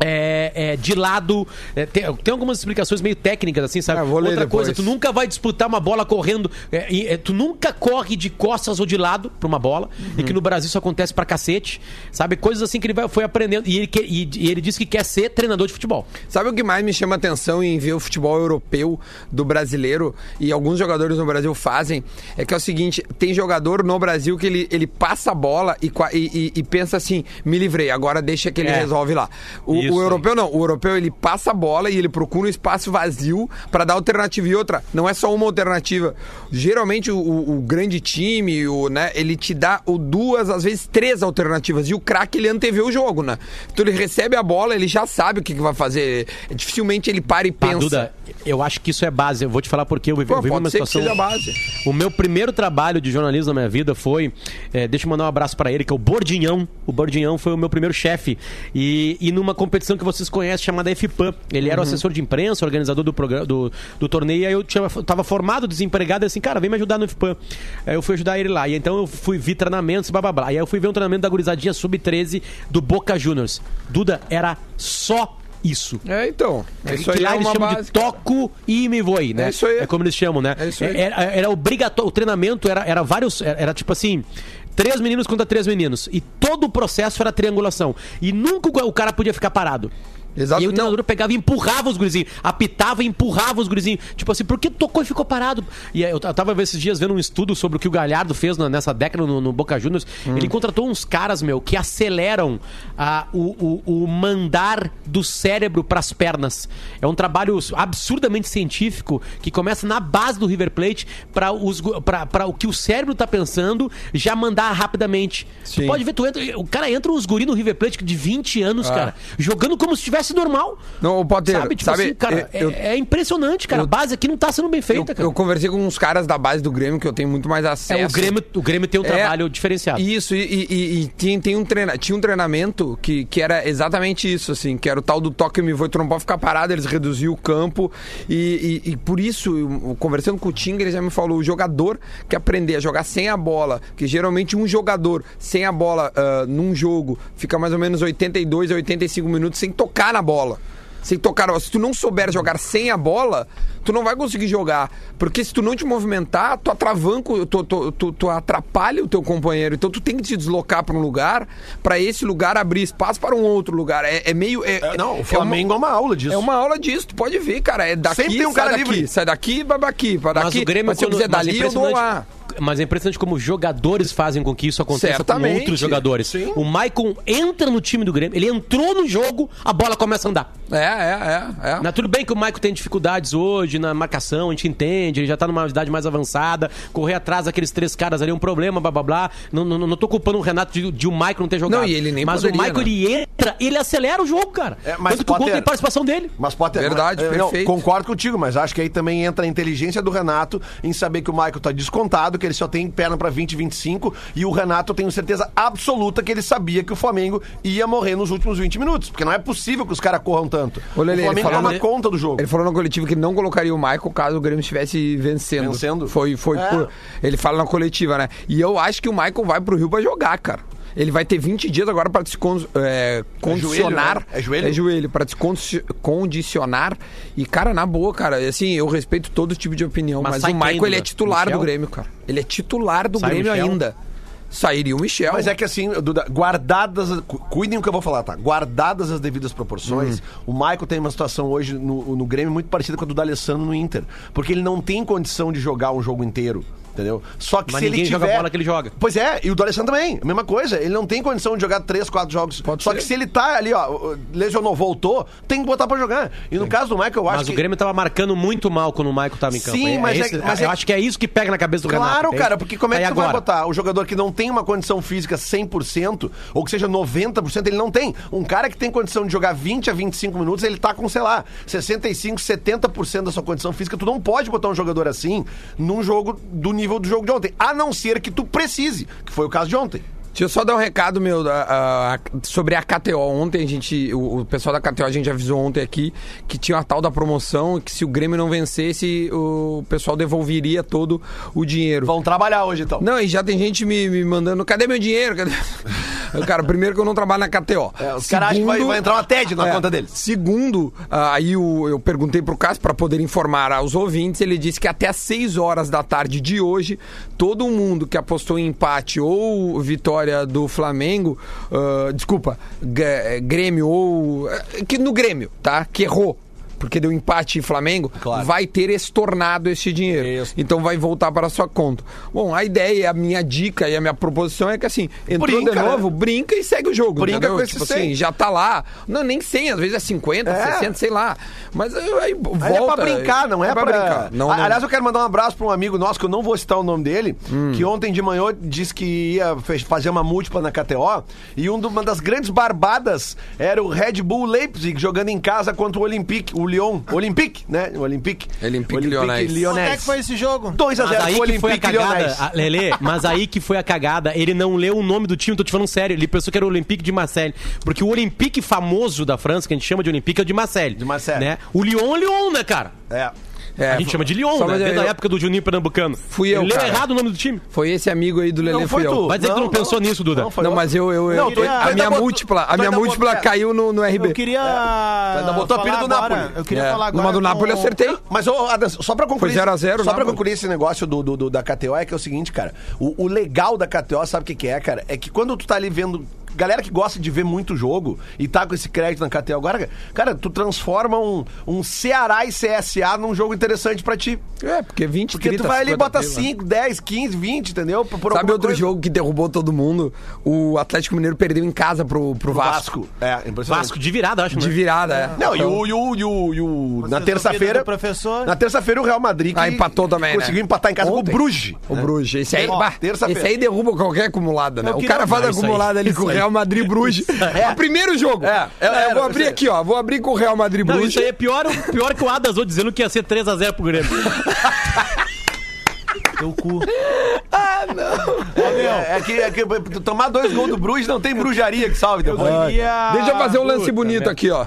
É, é, de lado, é, tem, tem algumas explicações meio técnicas, assim, sabe? Ah, Outra coisa, depois. tu nunca vai disputar uma bola correndo, é, é, tu nunca corre de costas ou de lado pra uma bola, e que no Brasil isso acontece pra cacete, sabe? Coisas assim que ele vai, foi aprendendo, e ele, que- e, e ele disse que quer ser treinador de futebol. Sabe o que mais me chama atenção em ver o futebol europeu do brasileiro e alguns jogadores no Brasil fazem? É que é o seguinte: tem jogador no Brasil que ele, ele passa a bola e, e- e- e pensa assim: me livrei, agora deixa que ele É. resolve lá. O, Isso o europeu não, o europeu ele passa a bola e ele procura um espaço vazio pra dar alternativa. E outra, não é só uma alternativa. Geralmente o, o- grande time, o, né, ele te dá o duas, às vezes três alternativas. E o craque ele antevê o jogo, né? Então ele recebe a bola, ele já sabe o que, que vai fazer. Dificilmente ele para e Tá, pensa. Duda, eu acho que isso é base. Eu vou te falar porque eu vivi, Pô, eu vivi uma situação. O meu primeiro trabalho de jornalismo na minha vida foi. eh, deixa eu mandar um abraço pra ele, que é o Bordinhão. O Bordinhão foi o meu primeiro chefe. E, e numa competição que vocês conhecem, chamada FPAM. Ele Uhum. era o assessor de imprensa, organizador do, programa, do, do torneio. E aí eu tinha, tava formado, desempregado, e assim, cara, vem me ajudar no FPAM. Aí eu fui ajudar ele lá. E então eu fui vi treinamentos, blá blá blá. E aí eu fui ver um treinamento da gurizadinha sub-13 do Boca Juniors. Duda, era só isso. É, então. Isso que aí lá é eles chamam base. de toco e me voe, né? É isso aí. É como eles chamam, né? É isso aí. Era, era obrigatório. O treinamento era, era vários. Era, era tipo assim. Três meninos contra três meninos. E todo o processo era triangulação. E nunca o cara podia ficar parado. Exato. E o Não. treinador pegava e empurrava os gurizinhos. Apitava e empurrava os gurizinhos. Tipo assim, por que tocou e ficou parado? E eu tava esses dias vendo um estudo sobre o que o Galhardo fez na- nessa década no, no Boca Juniors. Hum. Ele contratou uns caras, meu, que aceleram ah, o, o, o mandar do cérebro pras pernas. É um trabalho absurdamente científico que começa na base do River Plate para o que o cérebro tá pensando já mandar rapidamente. Sim. Tu pode ver, tu entra, o cara entra uns guri no River Plate de 20 anos, Ah. cara, jogando como se tivesse normal. Não, o Potter, Sabe, tipo sabe, assim, cara, eu- é, é impressionante, cara. eu- a base aqui não tá sendo bem Eu, feita, cara. eu conversei com uns caras da base do Grêmio que eu tenho muito mais acesso. É, o, Grêmio, o Grêmio tem um É, trabalho diferenciado. Isso, e, e- e- e tinha, tem um treina, tinha um treinamento que, que era exatamente isso, assim, que era o tal do toque me voe, tu não pode ficar parado, eles reduziam o campo. E, e- por isso, eu- conversando com o Tinga, ele já me falou: o jogador que aprender a jogar sem a bola, que geralmente um jogador sem a bola ah, num jogo fica mais ou menos 82 a 85 minutos sem tocar na bola. sem tocar. Se tu não souber jogar sem a bola, tu não vai conseguir jogar. Porque se tu não te movimentar, tu atravanca, tu, tu, tu, tu atrapalha o teu companheiro. Então tu tem que te deslocar para um lugar, para esse lugar abrir espaço para um outro lugar. É, é meio. É, É, não, é o Flamengo é uma, aula disso. É uma aula disso, tu pode ver, cara. É daqui, Sempre tem um sai cara daqui, livre. sai daqui, vai daqui, vai daqui. Mas o Grêmio, mas se eu quiser mas é dali, eu dou lá. Mas é impressionante como jogadores fazem com que isso aconteça Certamente. com outros jogadores. Sim. O Maicon entra no time do Grêmio, ele entrou no jogo, a bola começa a andar. É, é, é. é. Né, tudo bem que o Maicon tem dificuldades hoje na marcação, a gente entende, ele já tá numa idade mais avançada, correr atrás daqueles três caras ali é um problema, blá blá blá. Não, não, não tô culpando o Renato de, de o Maicon não ter jogado. Não, e ele nem Mas poderia, o Maicon, né? ele entra, ele acelera o jogo, cara. É, mas Tanto que o gol Potter- tem participação dele. Mas pode ter. Verdade, mas, eh, não, perfeito. concordo contigo, mas acho que aí também entra a inteligência do Renato em saber que o Michael tá descontado, que ele só tem perna pra 20, 25, e o Renato eu tenho certeza absoluta que ele sabia que o Flamengo ia morrer nos últimos 20 minutos, porque não é possível que os caras corram tanto. Lelê, o Flamengo falou- toma conta do jogo. Ele falou na coletiva que não colocaria o Michael caso o Grêmio estivesse vencendo. Vencendo? Foi, foi É. por. Ele fala na coletiva, né? E eu acho que o Michael vai pro Rio pra jogar, cara. Ele vai ter 20 dias agora pra se con- é, condicionar. né? É joelho? É joelho, pra se condici- condicionar. E, cara, na boa, cara, assim, eu respeito todo tipo de opinião, Mas mas, o Michael, ele é titular Michel? do Grêmio, cara. Ele é titular do Sai Grêmio Michel? ainda. Sairia o Michel. Mas é que assim, Duda, guardadas. cu- Cuidem o que eu vou falar, tá? Guardadas as devidas proporções, o Michael tem uma situação hoje no, no Grêmio muito parecida com a do D'Alessandro no Inter. Porque ele não tem condição de jogar um jogo inteiro. Entendeu? Só que Mas se ele ninguém tiver... joga a bola que ele joga. Pois é, e o D'Alessandro também, a mesma coisa. Ele não tem condição de jogar três, quatro jogos. Pode Só ser. que se ele tá ali, ó, lesionou, voltou, tem que botar pra jogar. E no caso do Michael, eu acho Mas que. o Grêmio tava marcando muito mal quando o Maicon tava em campo. Sim, É mas é- esse- mas eu é- acho que é isso que pega na cabeça do Renato. Claro, cara, porque como é que Aí tu vai agora, botar o jogador que não tem uma condição física 100%, ou que seja 90%, ele não tem. Um cara que tem condição de jogar 20 a 25 minutos, ele tá com, sei lá, 65, 70% da sua condição física. Tu não pode botar um jogador assim num jogo do nível do jogo de ontem, a não ser que tu precise, que foi o caso de ontem. Deixa eu só dar um recado, meu, a- a- sobre a KTO. Ontem a gente, o, o pessoal da KTO, a gente avisou ontem aqui que tinha a tal da promoção, que se o Grêmio não vencesse, o pessoal devolveria todo o dinheiro. Vão trabalhar hoje, então. Não, e já tem gente me, me mandando, cadê meu dinheiro? Cadê? Cara, primeiro que eu não trabalho na KTO. É, os caras acham que vai, vai entrar uma TED na É, conta deles. Segundo, aí o- eu perguntei pro Cássio para poder informar aos ouvintes, ele disse que até às 6 horas da tarde de hoje, todo mundo que apostou em empate ou vitória do Flamengo, ah, desculpa, Grêmio ou eh, que no Grêmio, tá? Que errou. Porque deu empate em Flamengo, Claro. vai ter estornado esse dinheiro. Isso. Então vai voltar para a sua conta. Bom, a ideia, a minha dica e a minha proposição é que assim, entrou Brinca, de novo, né? brinca e segue o jogo. Brinca entendeu? com esse tipo 100. assim, já tá lá. Não, nem 100, às vezes é 50, É. 60, sei lá. Mas aí, aí volta. Mas é pra brincar, não é, pra... brincar. Não, não. Aliás, eu quero mandar um abraço pra um amigo nosso, que eu não vou citar o nome dele, Hum. que ontem de manhã disse que ia fazer uma múltipla na KTO, e um uma das grandes barbadas era o Red Bull Leipzig, jogando em casa contra o Olympique, o Lyon. Olympique, né? O Olympique. Olympique Lyonnais. Quanto é que foi esse jogo? 2 a Mas 0 aí pro que foi a Olympique cagada, Lyonnais. a- Lelê, mas aí que foi a cagada. Ele não leu o nome do time, tô te falando sério. Ele pensou que era o Olympique de Marseille. Porque o Olympique famoso da França, que a gente chama de Olympique, é o de Marseille. De Marseille. Né? O Lyon é Lyon, né, cara? É. É, a gente chama de Lyon, né? Desde eu- a época do Juninho Pernambucano. Fui eu, Ele leu errado o nome do time. Foi esse amigo aí do Lelê, Não foi fui eu. tu. Vai dizer que tu não pensou nisso, Duda. Não, foi Não, mas eu, eu, eu Não, tu- tu a minha múltipla, tu a minha múltipla caiu no, no RB. Eu queria. ainda botou a pilha do agora- Napoli. Eu queria É, falar agora. Numa do Napoli eu acertei. Mas, só pra concluir. Foi 0 a 0, Só pra concluir esse negócio do, do- do- da KTO é que é o seguinte, cara. O, o legal da KTO, sabe o que, que é, cara? É que quando tu tá ali vendo. Galera que gosta de ver muito jogo e tá com esse crédito na KTO agora, cara, tu transforma um, um Ceará e CSA num jogo interessante pra ti. É, porque 20, Porque 30, tu vai ali e 50 bota pila. 5, 10, 15, 20, entendeu? Por, por Sabe outro coisa. jogo que derrubou todo mundo? O Atlético Mineiro perdeu em casa pro, pro Vasco. Vasco. É, impressionante. Vasco de virada, acho, De né? virada, é. Não, e Então- o, e o, e o, e o- na terça-feira. professor? Na terça-feira o Real Madrid que Ah, empatou também, né? conseguiu empatar em casa Ontem. com o Bruges. O né? Bruges. Esse aí, Ó, bah, esse aí derruba qualquer acumulada, né? O cara faz Ah, acumulada ali com o aí. Real Madrid Bruges. É. O primeiro jogo. É, é, eu é, vou é, abrir é. aqui, ó. Vou abrir com o Real Madrid Não, Bruges. isso aí é pior, pior que o Adazou dizendo que ia ser 3x0 pro Grêmio. Teu cu. É, é que, é que tomar dois gols do Bruges não tem bruxaria que salve depois. Eu queria- Deixa eu fazer um lance Puta bonito aqui, ó.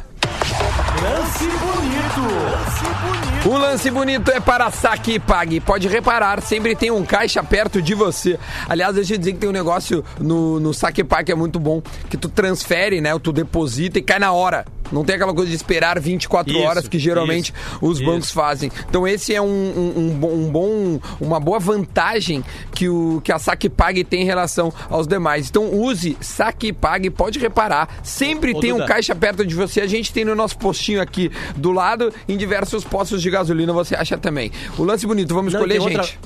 Lance bonito. Lance bonito. O lance bonito é para saque e pague. Pode reparar, sempre tem um caixa perto de você. Aliás, deixa eu dizer que tem um negócio no, no saque e pague que é muito bom, que tu transfere, né? Tu deposita e cai na hora. Não tem aquela coisa de esperar 24 Isso, horas que geralmente os isso. bancos fazem. Então esse é um, um- um bom, um uma boa vantagem que, o, que a Saque Pague tem em relação aos demais. Então use Saque Pague, pode reparar, sempre Ô, tem um Duda. caixa perto de você. A gente tem no nosso postinho aqui do lado, em diversos postos de gasolina você acha também. O lance bonito, vamos Não, escolher, tem outra- gente.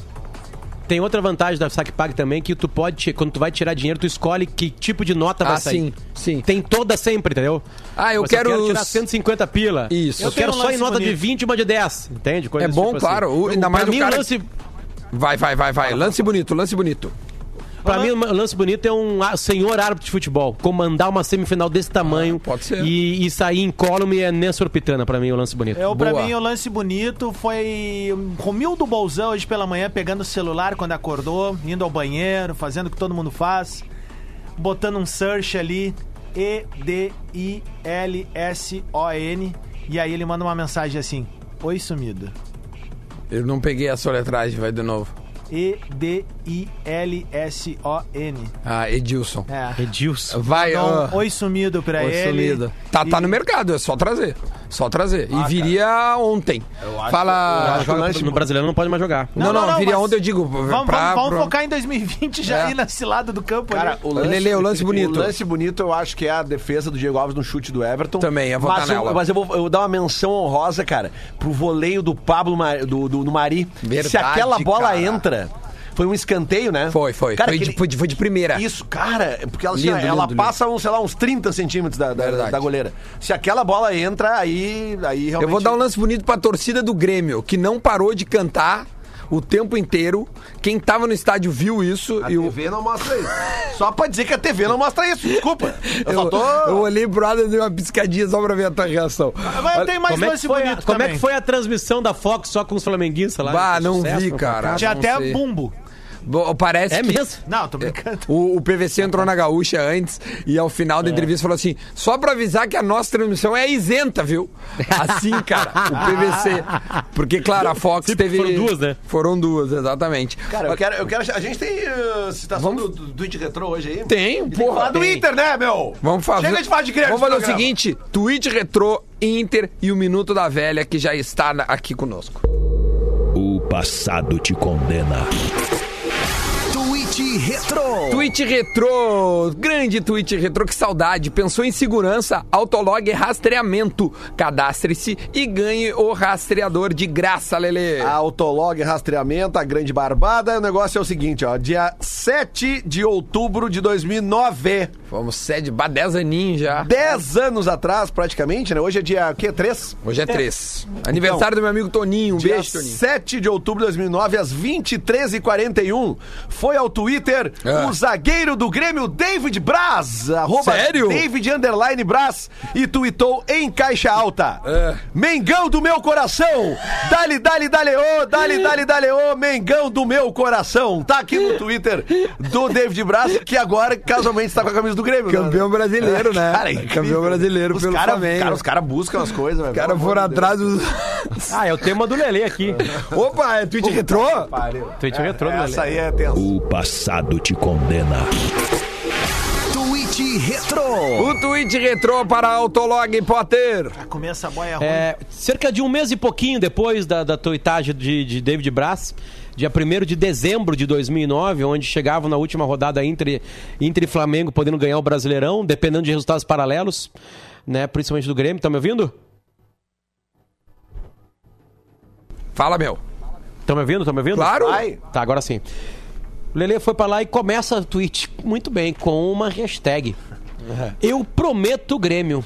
Tem outra vantagem da Saque Pague também, que tu pode, quando tu vai tirar dinheiro, tu escolhe que tipo de nota vai Ah, sair. sim, sim. Tem toda sempre, entendeu? Ah, eu Você quero tirar os- 150 pila. Isso. Eu, Eu quero um só em nota de bonito. 20 e uma de 10, entende? Coisa É bom, tipo assim. claro. O- ainda mais pra o mim, cara- lance, Vai, vai, vai, vai. Lance bonito, lance bonito. Pra mim, o lance bonito é um senhor árbitro de futebol. Comandar uma semifinal desse tamanho. Ah, pode ser. E, e sair incólume é Nessor Pitana, pra mim, o lance bonito. Eu, pra Boa. mim, o lance bonito foi Romildo Bolzão hoje pela manhã pegando o celular quando acordou, indo ao banheiro, fazendo o que todo mundo faz, botando um search ali, E-D-I-L-S-O-N, e aí ele manda uma mensagem assim: Oi, sumido. Eu não peguei a soletragem, vai de novo. E-D-I-L-S-O-N. Ah, Edilson. É. Edilson. Vai, Então, ó. oi sumido pra Oi, ele. sumido. Tá, tá E- no mercado, é só trazer. Só trazer. e viria ontem. Fala. acho que o lance- No brasileiro não pode mais jogar. Não, não, Não, não, viria mas- ontem, eu digo. Vamos, pra- vamos, vamos pra- focar em 2020 já É. aí nesse lado do campo Cara, ali. o lance, Lele, o lance bonito. O lance bonito eu acho que é a defesa do Diego Alves no chute do Everton. Também, ia votar mas eu, nela. mas eu vou, eu vou dar uma menção honrosa, cara, pro voleio do Pablo do, do, do Mari. Verdade, Se aquela bola cara. entra, foi um escanteio, né? Foi, foi. Cara, foi, de, aquele- foi, de, foi de primeira. Isso, cara, porque ela, assim, Lindo, ela lindo, passa, uns, sei lá, uns 30 centímetros da, da, da goleira. Se aquela bola entra, aí, aí realmente... Eu vou dar um lance bonito pra torcida do Grêmio, que não parou de cantar o tempo inteiro. Quem tava no estádio viu isso. A e o... TV não mostra isso. Só pra dizer que a TV não mostra isso, desculpa. Eu, Eu, só tô... eu olhei pro lado e dei uma piscadinha só pra ver a tua reação. Mas eu tenho mais Como é, lance a, bonito como é que foi a transmissão da Fox só com os flamenguistas lá? Bah, não sucesso, vi, cara. Tinha até sei. bumbo. Parece É que mesmo? Não, tô brincando. o, o PVC entrou na gaúcha antes e ao final É. da entrevista falou assim: só pra avisar que a nossa transmissão é isenta, viu? Assim, cara, o PVC. Porque, claro, a Fox Sim, teve. foram duas, né? Foram duas, exatamente. Cara, eu quero, eu quero. A gente tem uh, citação do, do tweet retrô hoje aí? Tem, Tem que porra. falar do tem. Inter, né, meu? Vamos fazer. Chega de falar de Grêmio Vamos fazer o seguinte: tweet retrô, Inter e o Minuto da Velha, que já está aqui conosco. O passado te condena. Retro. Tweet Retrô, grande tweet retrô, que saudade. Pensou em segurança? Autolog rastreamento. Cadastre-se e ganhe o rastreador de graça, Lele. Autolog Rastreamento, a grande barbada. O negócio é o seguinte, ó. Dia 7 de outubro de 2009. Vamos, sede, bah, 10 aninhos já. 10 anos atrás, praticamente, né? Hoje é dia, o quê? 3? Hoje é 3. Aniversário do meu amigo Toninho. Um Dia beijo, Toninho. 7 de outubro de 2009, às 23h41, foi ao Twitter Ah. o zagueiro do Grêmio, David Braz, arroba Sério? David Underline Braz, e tweetou em caixa alta. Ah. Mengão do meu coração! Dali, dali, dali, ô, dali, dali, dali, ô, Mengão do meu coração! Tá aqui no Twitter do David Braz, que agora casualmente está com a camisa do Grêmio. né? Campeão brasileiro, né? Cara, é. Campeão brasileiro os pelo cara, Flamengo. Cara, os caras buscam as coisas, velho. Os caras foram atrás dos. Ah, é o tema do Lelê aqui. Opa, é tweet retrô? Tweet retrô do Lelê. Essa aí é tenso. O passado te condena. Tweet Retro. O tweet retrô para Autolog Potter. Pra comer essa boia ruim. É, cerca de um mês e pouquinho depois da, da tuitagem de, de David Braz, dia 1 de dezembro de 2009, onde chegavam na última rodada Inter, Inter e Flamengo podendo ganhar o Brasileirão, dependendo de resultados paralelos, né, principalmente do Grêmio. Tá me ouvindo? Fala, meu. Tá me ouvindo? Tá me ouvindo? Claro. Vai. Tá, agora sim. O Lele foi pra lá e começa o tweet muito bem, com uma hashtag. Eu prometo Grêmio.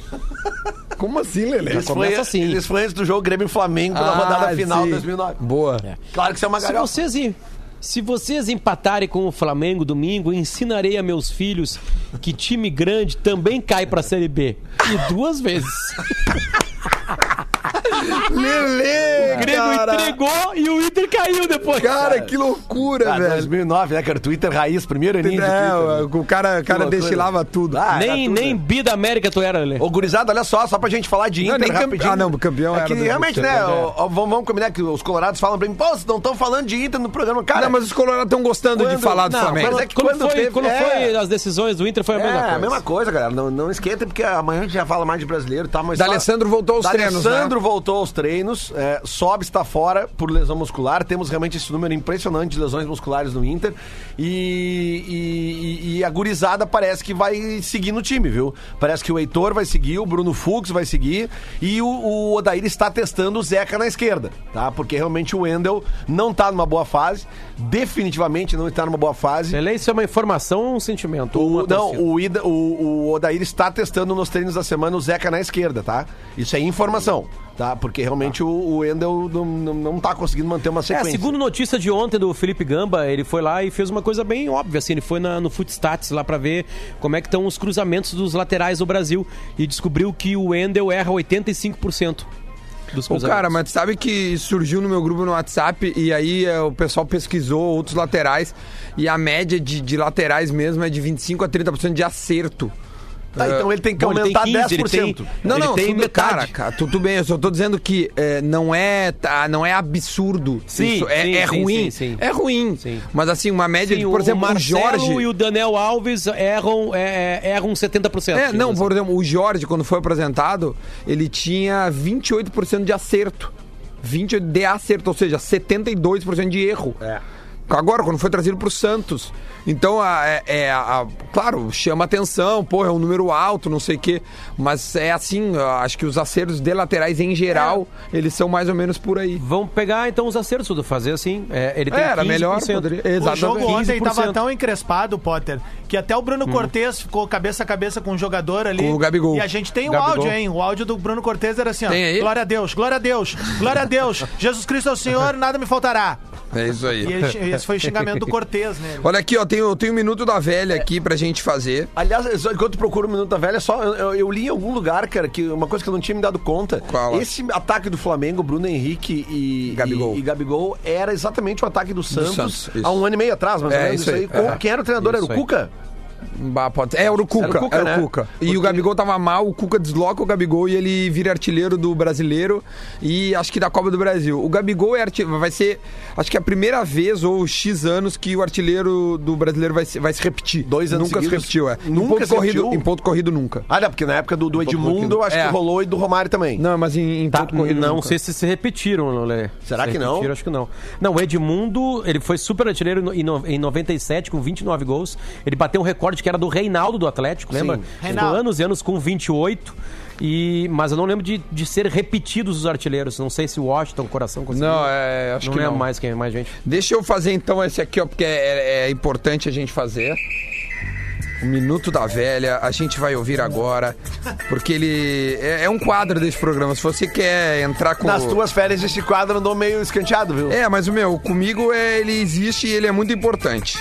Como assim, Lele? Isso começa foi, assim. Isso foi antes do jogo Grêmio Flamengo na rodada final de 2009. Boa. Claro que isso é uma Se galhofa. vocês, se vocês empatarem com o Flamengo domingo, ensinarei a meus filhos que time grande também cai pra Série B. E duas vezes. Lelê, O Grêmio cara. entregou e o Inter caiu depois. Cara, que loucura, Ah, velho. 2009, né, cara? Twitter raiz, primeiro do É, Twitter, né? o cara, cara destilava tudo. Ah, era nem, tudo, nem né? bi da América tu era, Lelê. Ô, gurizada, olha só, só pra gente falar de Não, Inter nem campe- rapidinho. Ah, não, campeão é era que do- realmente, né, é. ó, ó, vamos, combinar que os colorados falam pra mim, pô, vocês não estão falando de Inter no programa. Cara, não, mas os colorados estão gostando de Quando- falar do não, Flamengo. mas é que quando quando foi, teve- quando é. foi as decisões do Inter foi a É, mesma coisa. a mesma coisa, galera. Não, não esquenta, porque amanhã a gente já fala mais de brasileiro, tá? Mas D'Alessandro voltou aos treinos, né? D'Alessandro voltou aos treinos. É, Sobe está fora por lesão muscular. Temos realmente esse número impressionante de lesões musculares no Inter. E, e- e a gurizada parece que vai seguir no time, viu? Parece que o Heitor vai seguir, o Bruno Fux vai seguir. E o, o Odair está testando o Zeca na esquerda, tá? Porque realmente o Wendel não tá numa boa fase. Definitivamente não está numa boa fase. Lelê, isso é uma informação ou um sentimento? O, não, o, Ida, o, o Odair está testando nos treinos da semana o Zeca na esquerda, tá? Isso é informação, tá? Porque realmente o, o Wendel não, não, tá conseguindo manter uma É, sequência. segundo notícia de ontem do Felipe Gamba, ele foi lá e fez uma coisa bem óbvia, assim, ele foi na- no Footstats lá pra ver como é que estão os cruzamentos dos laterais do Brasil e descobriu que o Wendel erra 85% dos Ô, cruzamentos. cara, mas sabe que surgiu no meu grupo no WhatsApp e aí é, o pessoal pesquisou outros laterais e a média de, de laterais mesmo é de 25 a 30% de acerto. Tá, então ele tem que Bom, ele tem aumentar 15, ele 10%. tem- Não, Ele não, tem tudo, metade. cara, cara, tudo bem, eu só tô dizendo que é, não é tá, não é absurdo. Sim, Isso é, sim, é ruim. sim, sim. É ruim. Sim. Mas assim, uma média Sim, de, por exemplo, o, Marcelo Jorge. e o Daniel Alves erram, é, é, erram 70%. É, não, assim. por exemplo, o Jorge, quando foi apresentado, ele tinha 28% de acerto. 28% de acerto, ou seja, 72% de erro. É. Agora, quando foi trazido pro Santos. Então, a- é, é, a- claro, chama atenção, pô, é um número alto, não sei o quê. Mas é assim, acho que os acertos de laterais em geral, eles são mais ou menos por aí. Vamos pegar então os acertos, tudo fazer assim. É, ele tem É, era 15%. melhor, poderia- O Exatamente. jogo ontem 15%. tava tão encrespado, Potter, que até o Bruno Cortez ficou cabeça a cabeça com o jogador ali. Com o Gabigol. E a gente tem o Gabigol. áudio, hein? O áudio do Bruno Cortez era assim, ó. Tem aí? Glória a Deus, glória a Deus, glória a Deus. Jesus Cristo é o Senhor, nada me faltará. É isso aí. E ele- esse foi o xingamento do Cortez, né? Olha aqui, ó, tem, um minuto da velha aqui pra gente fazer. Aliás, enquanto procuro o Minuto da Velha, só eu, eu- eu li em algum lugar, cara, que uma coisa que eu não tinha me dado conta. Qual? Esse ataque do Flamengo, Bruno Henrique e Gabigol. e, e Gabigol, era exatamente o ataque do Santos, Santos, isso. há um ano e meio atrás, mais ou É, menos. isso aí. É. Quem era o treinador? Isso era o aí. Cuca? Bah, pode. É, era o Cuca. Era o Cuca, né? E Porque- o Gabigol tava mal, o Cuca desloca o Gabigol e ele vira artilheiro do brasileiro e acho que da Copa do Brasil. O Gabigol é arti- vai ser, acho que é a primeira vez ou X anos que o artilheiro do brasileiro vai se, vai se repetir. Dois anos Nunca se seguidos. repetiu, é. Nunca em, ponto se corrido, repetiu? em ponto corrido, nunca. Ah, não, porque na época do, do Edmundo, acho É. que rolou e do Romário também. Não, mas em, em Tá, ponto corrido não nunca. sei se se repetiram, Lelê. Será Se que não? Acho que não. Não, o Edmundo, ele foi super artilheiro em, no- em 97 com 29 gols. Ele bateu um recorde que era do Reinaldo do Atlético, lembra? Reinaldo. anos e anos com 28. E, mas eu não lembro de, de ser repetidos os artilheiros. Não sei se o Washington, o coração conseguiu. Não, é, acho não que lembro não. mais quem mais gente. Deixa eu fazer então esse aqui, ó, porque é, é importante a gente fazer. O Minuto da Velha, a gente vai ouvir agora, porque ele é, é um quadro desse programa. Se você quer entrar com. Nas tuas férias, esse quadro andou meio escanteado, viu? É, mas o meu, comigo é, ele existe e ele é muito importante.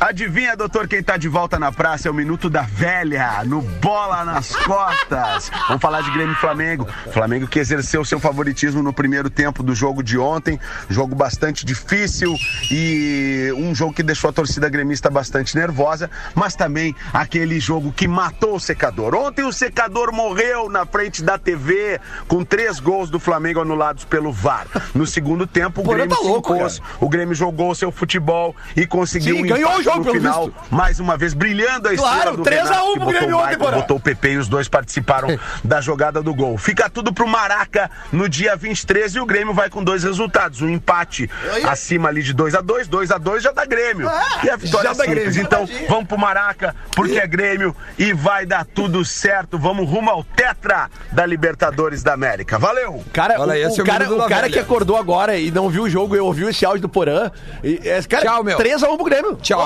Adivinha, doutor, quem tá de volta na praça? É o Minuto da Velha, no Bola nas Costas. Vamos falar de Grêmio e Flamengo. Flamengo que exerceu seu favoritismo no primeiro tempo do jogo de ontem. Jogo bastante difícil e um jogo que deixou a torcida gremista bastante nervosa, mas também aquele jogo que matou o secador. Ontem o secador morreu na frente da TV com três gols do Flamengo anulados pelo VAR. No segundo tempo, o Grêmio tá se louco, impôs, o Grêmio jogou seu futebol e conseguiu Sim, um ganhou o jogo, no pelo final, visto. mais uma vez brilhando a estrela Claro, do 3 a 1 Renato, que pro botou Grêmio o ontem, Michael, botou o PP e os dois participaram da jogada do gol. Fica tudo pro Maraca no dia 23 e o Grêmio vai com dois resultados, um empate acima ali de 2 a 2, 2 a 2 já dá Grêmio. e a vitória já dá simples. Grêmio. Então, vamos pro Maraca, porque é Grêmio e vai dar tudo certo. Vamos rumo ao tetra da Libertadores da América. Valeu! Cara, Olha o, esse é o o cara, o cara que acordou agora e não viu o jogo e ouviu esse áudio do Porã. E, esse cara, Tchau, meu. 3x1 pro Grêmio. Tchau.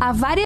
A várias